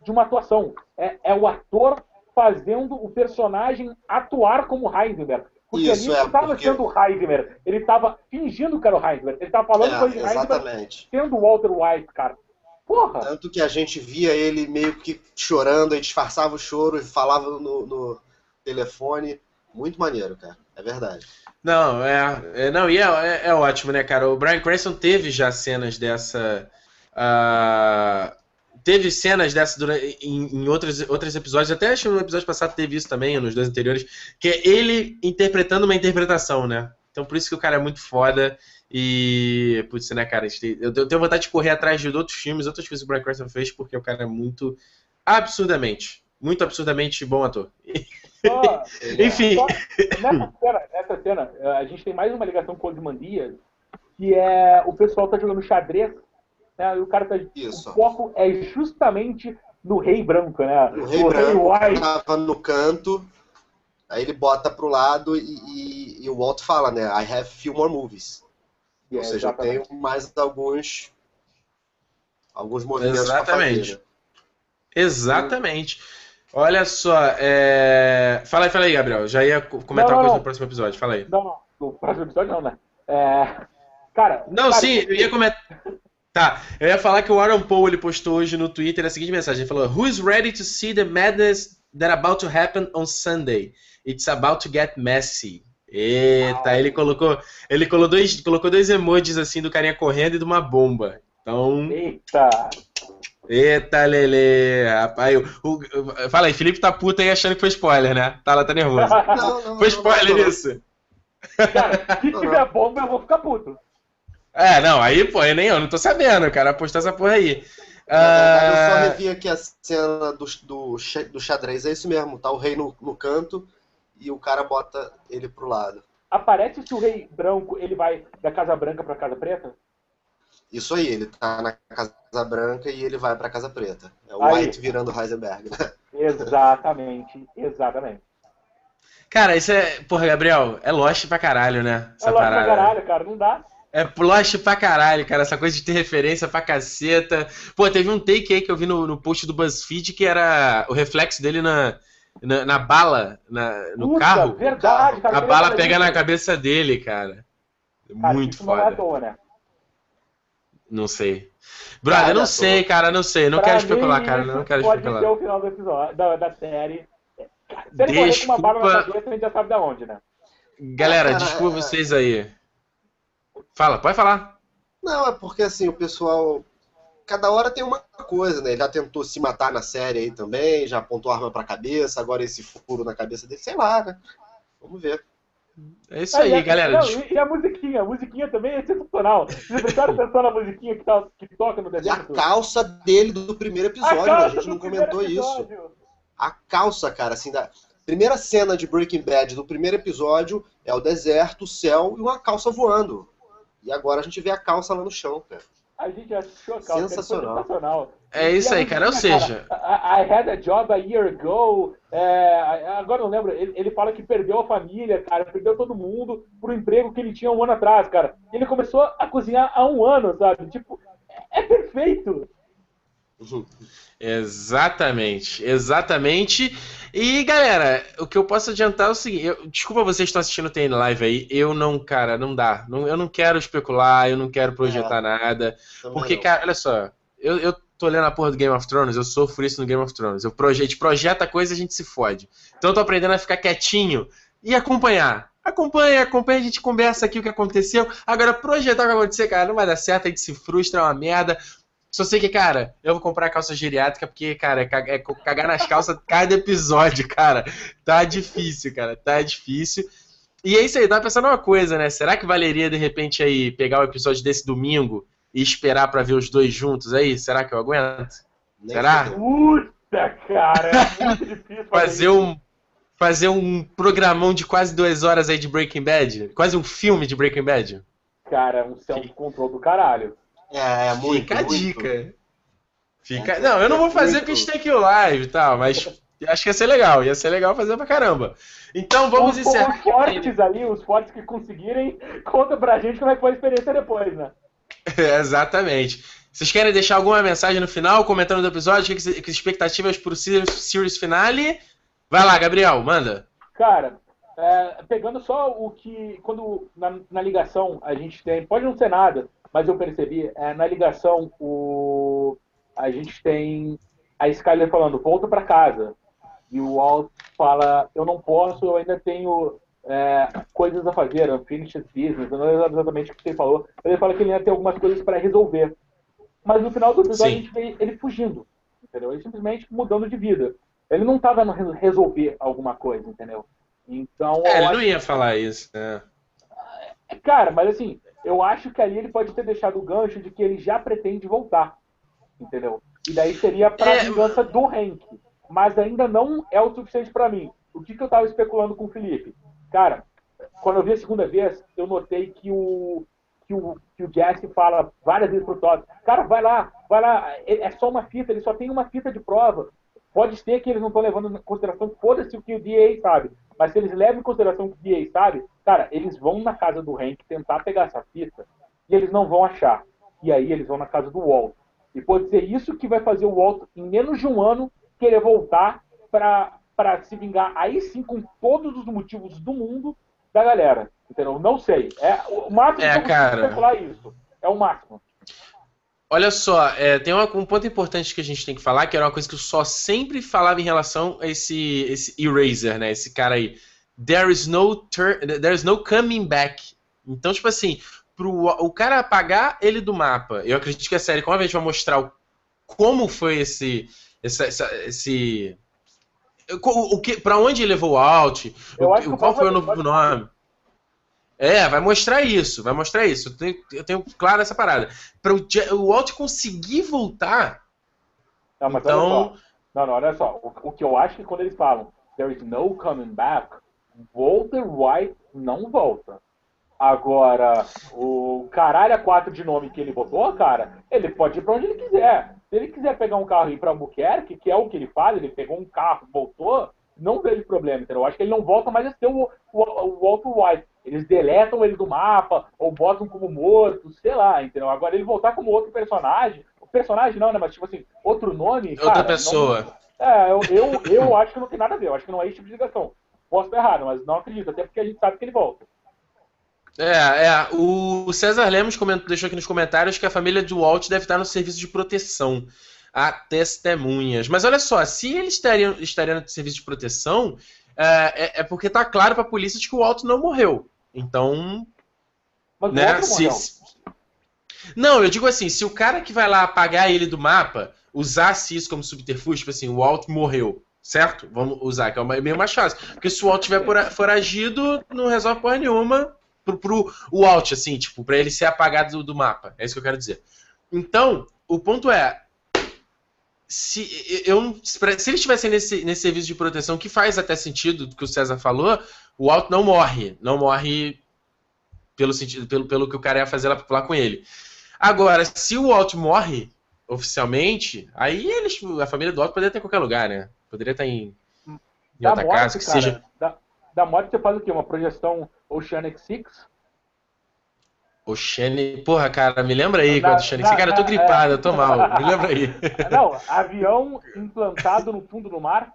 de uma atuação. É, é o ator fazendo o personagem atuar como Heisenberg. Porque Isso, ali não estava porque... sendo Heisenberg, ele estava fingindo que era o Heisenberg. Ele estava falando é, coisa de Heisenberg sendo o Walter White, cara. Porra! Tanto que a gente via ele meio que chorando, e disfarçava o choro e falava no, no telefone. Muito maneiro, cara. É verdade. Não, é, é não, e é, é, é, ótimo, né, cara? O Brian Cranston teve já cenas dessa. Uh, teve cenas dessa durante, em, em outros, outros episódios, até acho que no episódio passado teve isso também, nos dois anteriores, que é ele interpretando uma interpretação, né? Então por isso que o cara é muito foda. E, putz, né, cara, eu tenho vontade de correr atrás de outros filmes, outros filmes que o Brian Cranston fez, porque o cara é muito absurdamente, muito absurdamente bom ator. Só, Enfim. Só, nessa, cena, nessa cena, eh, a gente tem mais uma ligação com o Osimandias, que é o pessoal tá jogando xadrez, né? E o cara tá. Isso. O foco é justamente no rei branco, né? O rei o branco rei tava no canto, aí ele bota pro lado e, e, e, o Walt fala, né? I have few more movies. É, Ou seja, exatamente. eu tenho mais alguns alguns movimentos Exatamente. Né? Exatamente. Olha só, é... fala aí, fala aí, Gabriel. Já ia comentar não, uma coisa no próximo episódio, fala aí. Não, não, no próximo episódio não, né? É... Cara. Não, cara, sim, eu ia comentar. Tá, eu ia falar que o Aaron Paul ele postou hoje no Twitter a seguinte mensagem: ele falou, Who's ready to see the madness that about to happen on Sunday? It's about to get messy. Eita, ah, ele colocou, ele colocou dois, colocou dois emojis assim do carinha correndo e de uma bomba. Então. Eita! Eita, Lele, rapaz. O, o, fala aí, Felipe tá puto aí achando que foi spoiler, né? Tá lá, tá nervoso. Não, não, foi spoiler não, isso. Cara, se tiver bomba, eu vou ficar puto. É, não, aí, pô, eu nem eu não tô sabendo, cara. Apostar essa porra aí. Eu só ah, revi aqui a cena do, do, do xadrez, é isso mesmo, tá o rei no, no canto e o cara bota ele pro lado. Aparece se o rei branco ele vai da Casa Branca pra Casa Preta? Isso aí, ele tá na Casa Branca e ele vai pra Casa Preta. É o aí. White virando Heisenberg, né? Exatamente, exatamente. Cara, isso é. Porra, Gabriel, é Lost pra caralho, né? Essa é Lost parada. pra caralho, cara, não dá. É Lost pra caralho, cara. Essa coisa de ter referência pra caceta. Pô, teve um take aí que eu vi no, no post do BuzzFeed que era o reflexo dele na, na, na bala, na, no Puta, carro. Verdade, cara. A bala pega na cabeça dele, cara. cara Muito foda. Não é à toa, né? Não sei. Brother, eu não sei, cara, não sei. Não quero especular, mim, cara. Não quero pode especular. Pode ser o final do episódio, da, da série. Se ele morrer com uma barba na cabeça, a gente já sabe de onde, né? Galera, ah, desculpa vocês aí. Fala, pode falar. Não, é porque assim, o pessoal. Cada hora tem uma coisa, né? Ele já tentou se matar na série aí também, já apontou arma pra cabeça, agora esse furo na cabeça dele, sei lá, né? Vamos ver. É isso aí, galera. Não, e, a musiquinha, a musiquinha também é sensacional. Vocês prestaram atenção na musiquinha que, tá, que toca no desenho? E a calça dele do primeiro episódio, a, a gente não comentou isso. A calça, cara, assim, da primeira cena de Breaking Bad do primeiro episódio é o deserto, o céu e uma calça voando. E agora a gente vê a calça lá no chão, cara. A gente achou a calça sensacional. sensacional. É isso aí, cara. Ou seja, cara, I had a job a year ago. É, agora não lembro. Ele, ele, fala que perdeu a família, cara, perdeu todo mundo pro emprego que ele tinha um ano atrás, cara. Ele começou a cozinhar há um ano, sabe? Tipo, é, é perfeito. Exatamente, exatamente. E galera, o que eu posso adiantar é o seguinte: eu, desculpa vocês que estão assistindo o TN Live aí, eu não, cara, não dá. Não, eu não quero especular, eu não quero projetar é, nada. Porque, não. cara, olha só, eu, eu tô lendo a porra do Game of Thrones, eu sofro isso no Game of Thrones. Eu proje, a gente projeta coisa e a gente se fode. Então eu tô aprendendo a ficar quietinho e acompanhar. Acompanha, acompanha, a gente conversa aqui o que aconteceu. Agora, projetar o que acontecer, cara, não vai dar certo, a gente se frustra, é uma merda. Só sei que, cara, eu vou comprar calça geriátrica porque, cara, é, é cagar nas calças cada episódio, cara. Tá difícil, cara, tá difícil. E é isso aí, tava pensando uma coisa, né? Será que valeria, de repente, aí, pegar o episódio desse domingo e esperar para ver os dois juntos aí? Será que eu aguento? Nem Será? Puta, cara, é muito difícil fazer um Fazer um programão de quase duas horas aí de Breaking Bad? Quase um filme de Breaking Bad? Cara, um self-control do caralho. É, é muito. Fica a muito. dica. Fica... Não, eu não vou fazer porque a gente tem aqui o live e tal, mas acho que ia ser legal. Ia ser legal fazer pra caramba. Então vamos os, encerrar. Os fortes ali, os fortes que conseguirem, conta pra gente como é que foi a experiência depois, né? Exatamente. Vocês querem deixar alguma mensagem no final, comentando do episódio? Que, que expectativas pro Series Finale? Vai lá, Gabriel, manda. Cara, é, pegando só o que. Quando na, na ligação a gente tem. Pode não ser nada, mas eu percebi, é, na ligação, o, a gente tem a Skyler falando, volta para casa. E o Walt fala, eu não posso, eu ainda tenho é, coisas a fazer, unfinished business, eu não lembro exatamente o que ele falou, mas ele fala que ele ainda tem algumas coisas para resolver. Mas no final do episódio Sim. a gente vê ele fugindo, entendeu? Ele simplesmente mudando de vida. Ele não estava resolver alguma coisa, entendeu? Então. É, ele não ia falar isso, né? Cara, mas assim, eu acho que ali ele pode ter deixado o gancho de que ele já pretende voltar. Entendeu? E daí seria pra é... vingança do Hank. Mas ainda não é o suficiente para mim. O que, que eu tava especulando com o Felipe? Cara, quando eu vi a segunda vez, eu notei que o, que o, que o Jesse fala várias vezes pro Todd, cara, vai lá, vai lá, é, é só uma fita, ele só tem uma fita de prova. Pode ser que eles não estão levando em consideração, foda-se o que o DA sabe. Mas se eles levam em consideração o que o DA sabe, cara, eles vão na casa do Hank tentar pegar essa fita e eles não vão achar. E aí eles vão na casa do Walt. E pode ser isso que vai fazer o Walt, em menos de um ano, querer voltar para se vingar, aí sim, com todos os motivos do mundo da galera. Entendeu? Não sei. É o máximo é, que eu cara. especular isso. É o máximo. Olha só, é, tem uma, um ponto importante que a gente tem que falar, que era uma coisa que eu só sempre falava em relação a esse, esse Eraser, né? Esse cara aí. There is no, there is no coming back. Então, tipo assim, pro o cara apagar ele do mapa, eu acredito que a série, como a gente vai mostrar o, como foi esse. Essa, essa, esse o, que, pra onde ele levou o Alt, o, qual foi o novo nome. É, vai mostrar isso, vai mostrar isso. Eu tenho, eu tenho claro essa parada. Para o, o Walt conseguir voltar. Não, mas então... Não, não, olha só. O, o, que eu acho que quando eles falam there is no coming back, Walter White não volta. Agora, o caralho a 4 de nome que ele botou, cara, ele pode ir pra onde ele quiser. Se ele quiser pegar um carro e ir pra Albuquerque, que é o que ele faz, ele pegou um carro, voltou, não vejo problema, entendeu? Eu acho que ele não volta mais a ser o, o, o Walter White. Eles deletam ele do mapa, ou botam como morto, sei lá, entendeu? Agora ele voltar como outro personagem. Personagem não, né? Mas tipo assim, outro nome. Outra cara, pessoa. Não, é, eu, eu, eu acho que não tem nada a ver. Eu acho que não é esse tipo de ligação. Posso estar errado, mas não acredito, até porque a gente sabe que ele volta. É, é. O César Lemos comentou, deixou aqui nos comentários que a família do Walt deve estar no serviço de proteção a testemunhas. Mas olha só, se eles estariam, estariam no serviço de proteção, é, é, é porque tá claro para a polícia de que o Walt não morreu. Então. Mas né, o se, se... Não, eu digo assim, se o cara que vai lá apagar ele do mapa usasse isso como subterfúgio, tipo assim, o Walt morreu, certo? Vamos usar, que é meio mais fácil. Porque se o Walt tiver foragido, não resolve porra nenhuma pro, pro o Walt, assim, tipo, pra ele ser apagado do, do mapa. É isso que eu quero dizer. Então, o ponto é, se, eu, se ele estivesse nesse, nesse serviço de proteção, que faz até sentido do que o César falou, o Walt não morre. Não morre pelo, sentido, pelo, pelo que o cara ia fazer lá, lá com ele. Agora, se o Walt morre oficialmente, aí eles, a família do Walt poderia estar em qualquer lugar, né? Poderia estar em, em outra morte, casa, que cara, seja. Da, da morte você faz o quê? Uma projeção Oceanic Six? Oceanic. Porra, cara, me lembra aí quando Oceanic Six. Cara, eu tô gripado, é... eu tô mal. Me lembra aí. Não, avião implantado no fundo do mar.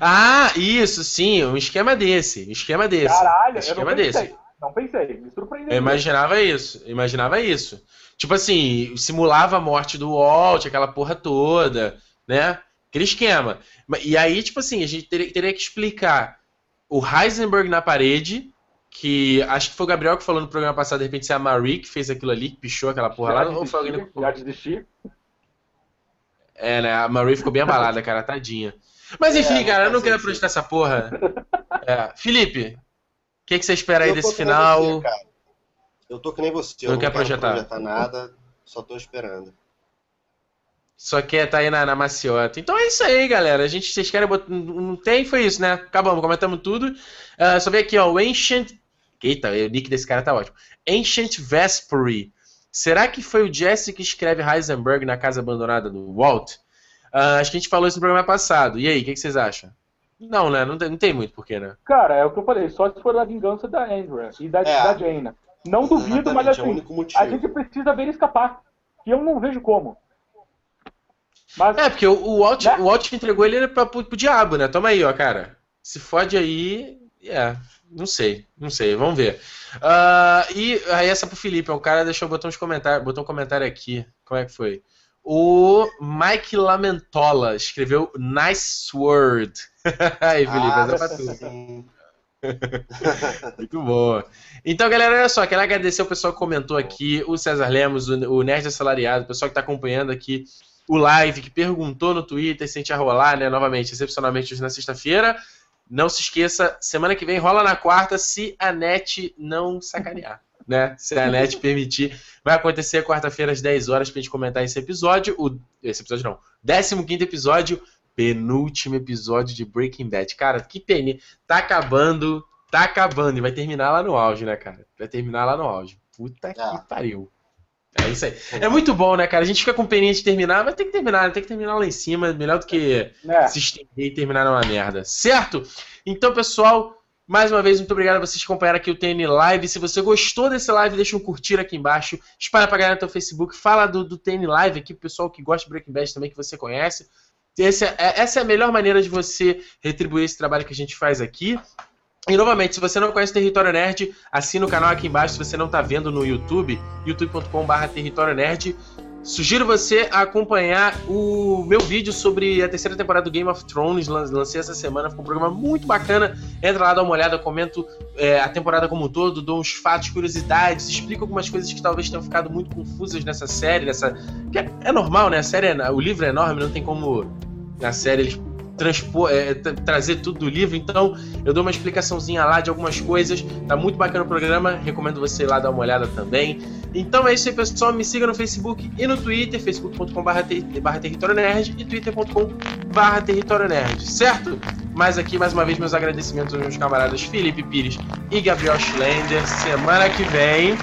Ah, isso, sim, um esquema desse. Um esquema desse. Caralho, um esquema eu não pensei, desse. Não pensei, me surpreendeu. Eu imaginava isso, imaginava isso. Tipo assim, simulava a morte do Walt, aquela porra toda, né? Aquele esquema. E aí, tipo assim, a gente teria, teria que explicar o Heisenberg na parede, que acho que foi o Gabriel que falou no programa passado, de repente, se é a Marie que fez aquilo ali, que pichou aquela porra já lá, ou foi alguém... Já desistir? É, né? A Marie ficou bem abalada, cara, tadinha. Mas enfim, é, cara, eu não quero projetar essa porra. É. Felipe, o que, que, você espera aí eu desse final? Você, eu tô que nem você, eu não, não quero projetar. projetar nada, só tô esperando. Só quer tá aí na, na maciota. Então é isso aí, galera. A gente, vocês querem botar. Não tem? Foi isso, né? Acabamos, comentamos tudo. Uh, só ver aqui, ó. O Ancient. Eita, o nick desse cara tá ótimo. Ancient Vespery. Será que foi o Jesse que escreve Heisenberg na casa abandonada do Walt? Uh, acho que a gente falou isso no programa passado. E aí, o que, que, vocês acham? Não, né? Não tem, não tem muito porquê, né? Cara, é o que eu falei. Só se for a vingança da Andrea e da, é. da Jane. Não duvido, mas é assim, é a gente precisa ver ele escapar. E eu não vejo como. Mas, é, porque o, o, Walt, né? o Walt entregou ele pra, pro, pro diabo, né? Toma aí, ó, cara. Se fode aí, é, não sei, não sei, vamos ver. Uh, e aí essa pro Felipe, o cara deixou botar uns comentários, botou um comentário aqui. Como é que foi? O Mike Lamentola escreveu Nice Word. aí, Felipe, ah, essa é pra tu. Muito boa. Então, galera, olha só, quero agradecer o pessoal que comentou aqui, o César Lemos, o, o Nerd Assalariado, o pessoal que está acompanhando aqui o live, que perguntou no Twitter se a gente ia rolar, né? Novamente, excepcionalmente hoje na sexta-feira. Não se esqueça, semana que vem rola na quarta, se a net não sacanear. Né? Se a net permitir, vai acontecer quarta-feira às 10 horas pra gente comentar esse episódio. O, esse episódio não, 15 episódio, penúltimo episódio de Breaking Bad. Cara, que pena. Tá acabando, tá acabando. E vai terminar lá no auge, né, cara? Vai terminar lá no auge. Puta ah. que pariu. É isso aí. É muito bom, né, cara? A gente fica com peninha de terminar, mas tem que terminar, tem que terminar lá em cima, melhor do que é. se estender e terminar numa merda, certo? Então, pessoal, mais uma vez, muito obrigado a vocês que acompanharam aqui o TN Live. Se você gostou desse live, deixa um curtir aqui embaixo, espalha pra galera no teu Facebook, fala do, do TN Live aqui, pro pessoal que gosta de Breaking Bad também, que você conhece. Esse é, essa é a melhor maneira de você retribuir esse trabalho que a gente faz aqui. E novamente, se você não conhece Território Nerd, assina o canal aqui embaixo se você não está vendo no YouTube, youtube.com.br Território Nerd. Sugiro você acompanhar o meu vídeo sobre a terceira temporada do Game of Thrones, lancei essa semana, ficou um programa muito bacana. Entra lá, dá uma olhada, comento é, a temporada como um todo, dou uns fatos, curiosidades, explico algumas coisas que talvez tenham ficado muito confusas nessa série, nessa. Que é, é normal, né? A série é, o livro é enorme, não tem como na série eles transpor, é, trazer tudo do livro, então eu dou uma explicaçãozinha lá de algumas coisas. Tá muito bacana o programa, recomendo você ir lá dar uma olhada também. Então é isso aí, pessoal. Me siga no Facebook e no Twitter, facebook.com.br território nerd e twitter.com.br território nerd, certo? Mas aqui, mais uma vez, meus agradecimentos aos meus camaradas Felipe Pires e Gabriel Schlender. Semana que vem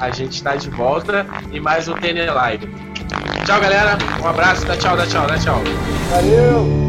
a gente está de volta e mais um TN Live. Tchau, galera. Um abraço. Dá tchau, dá tchau, dá tchau. Valeu!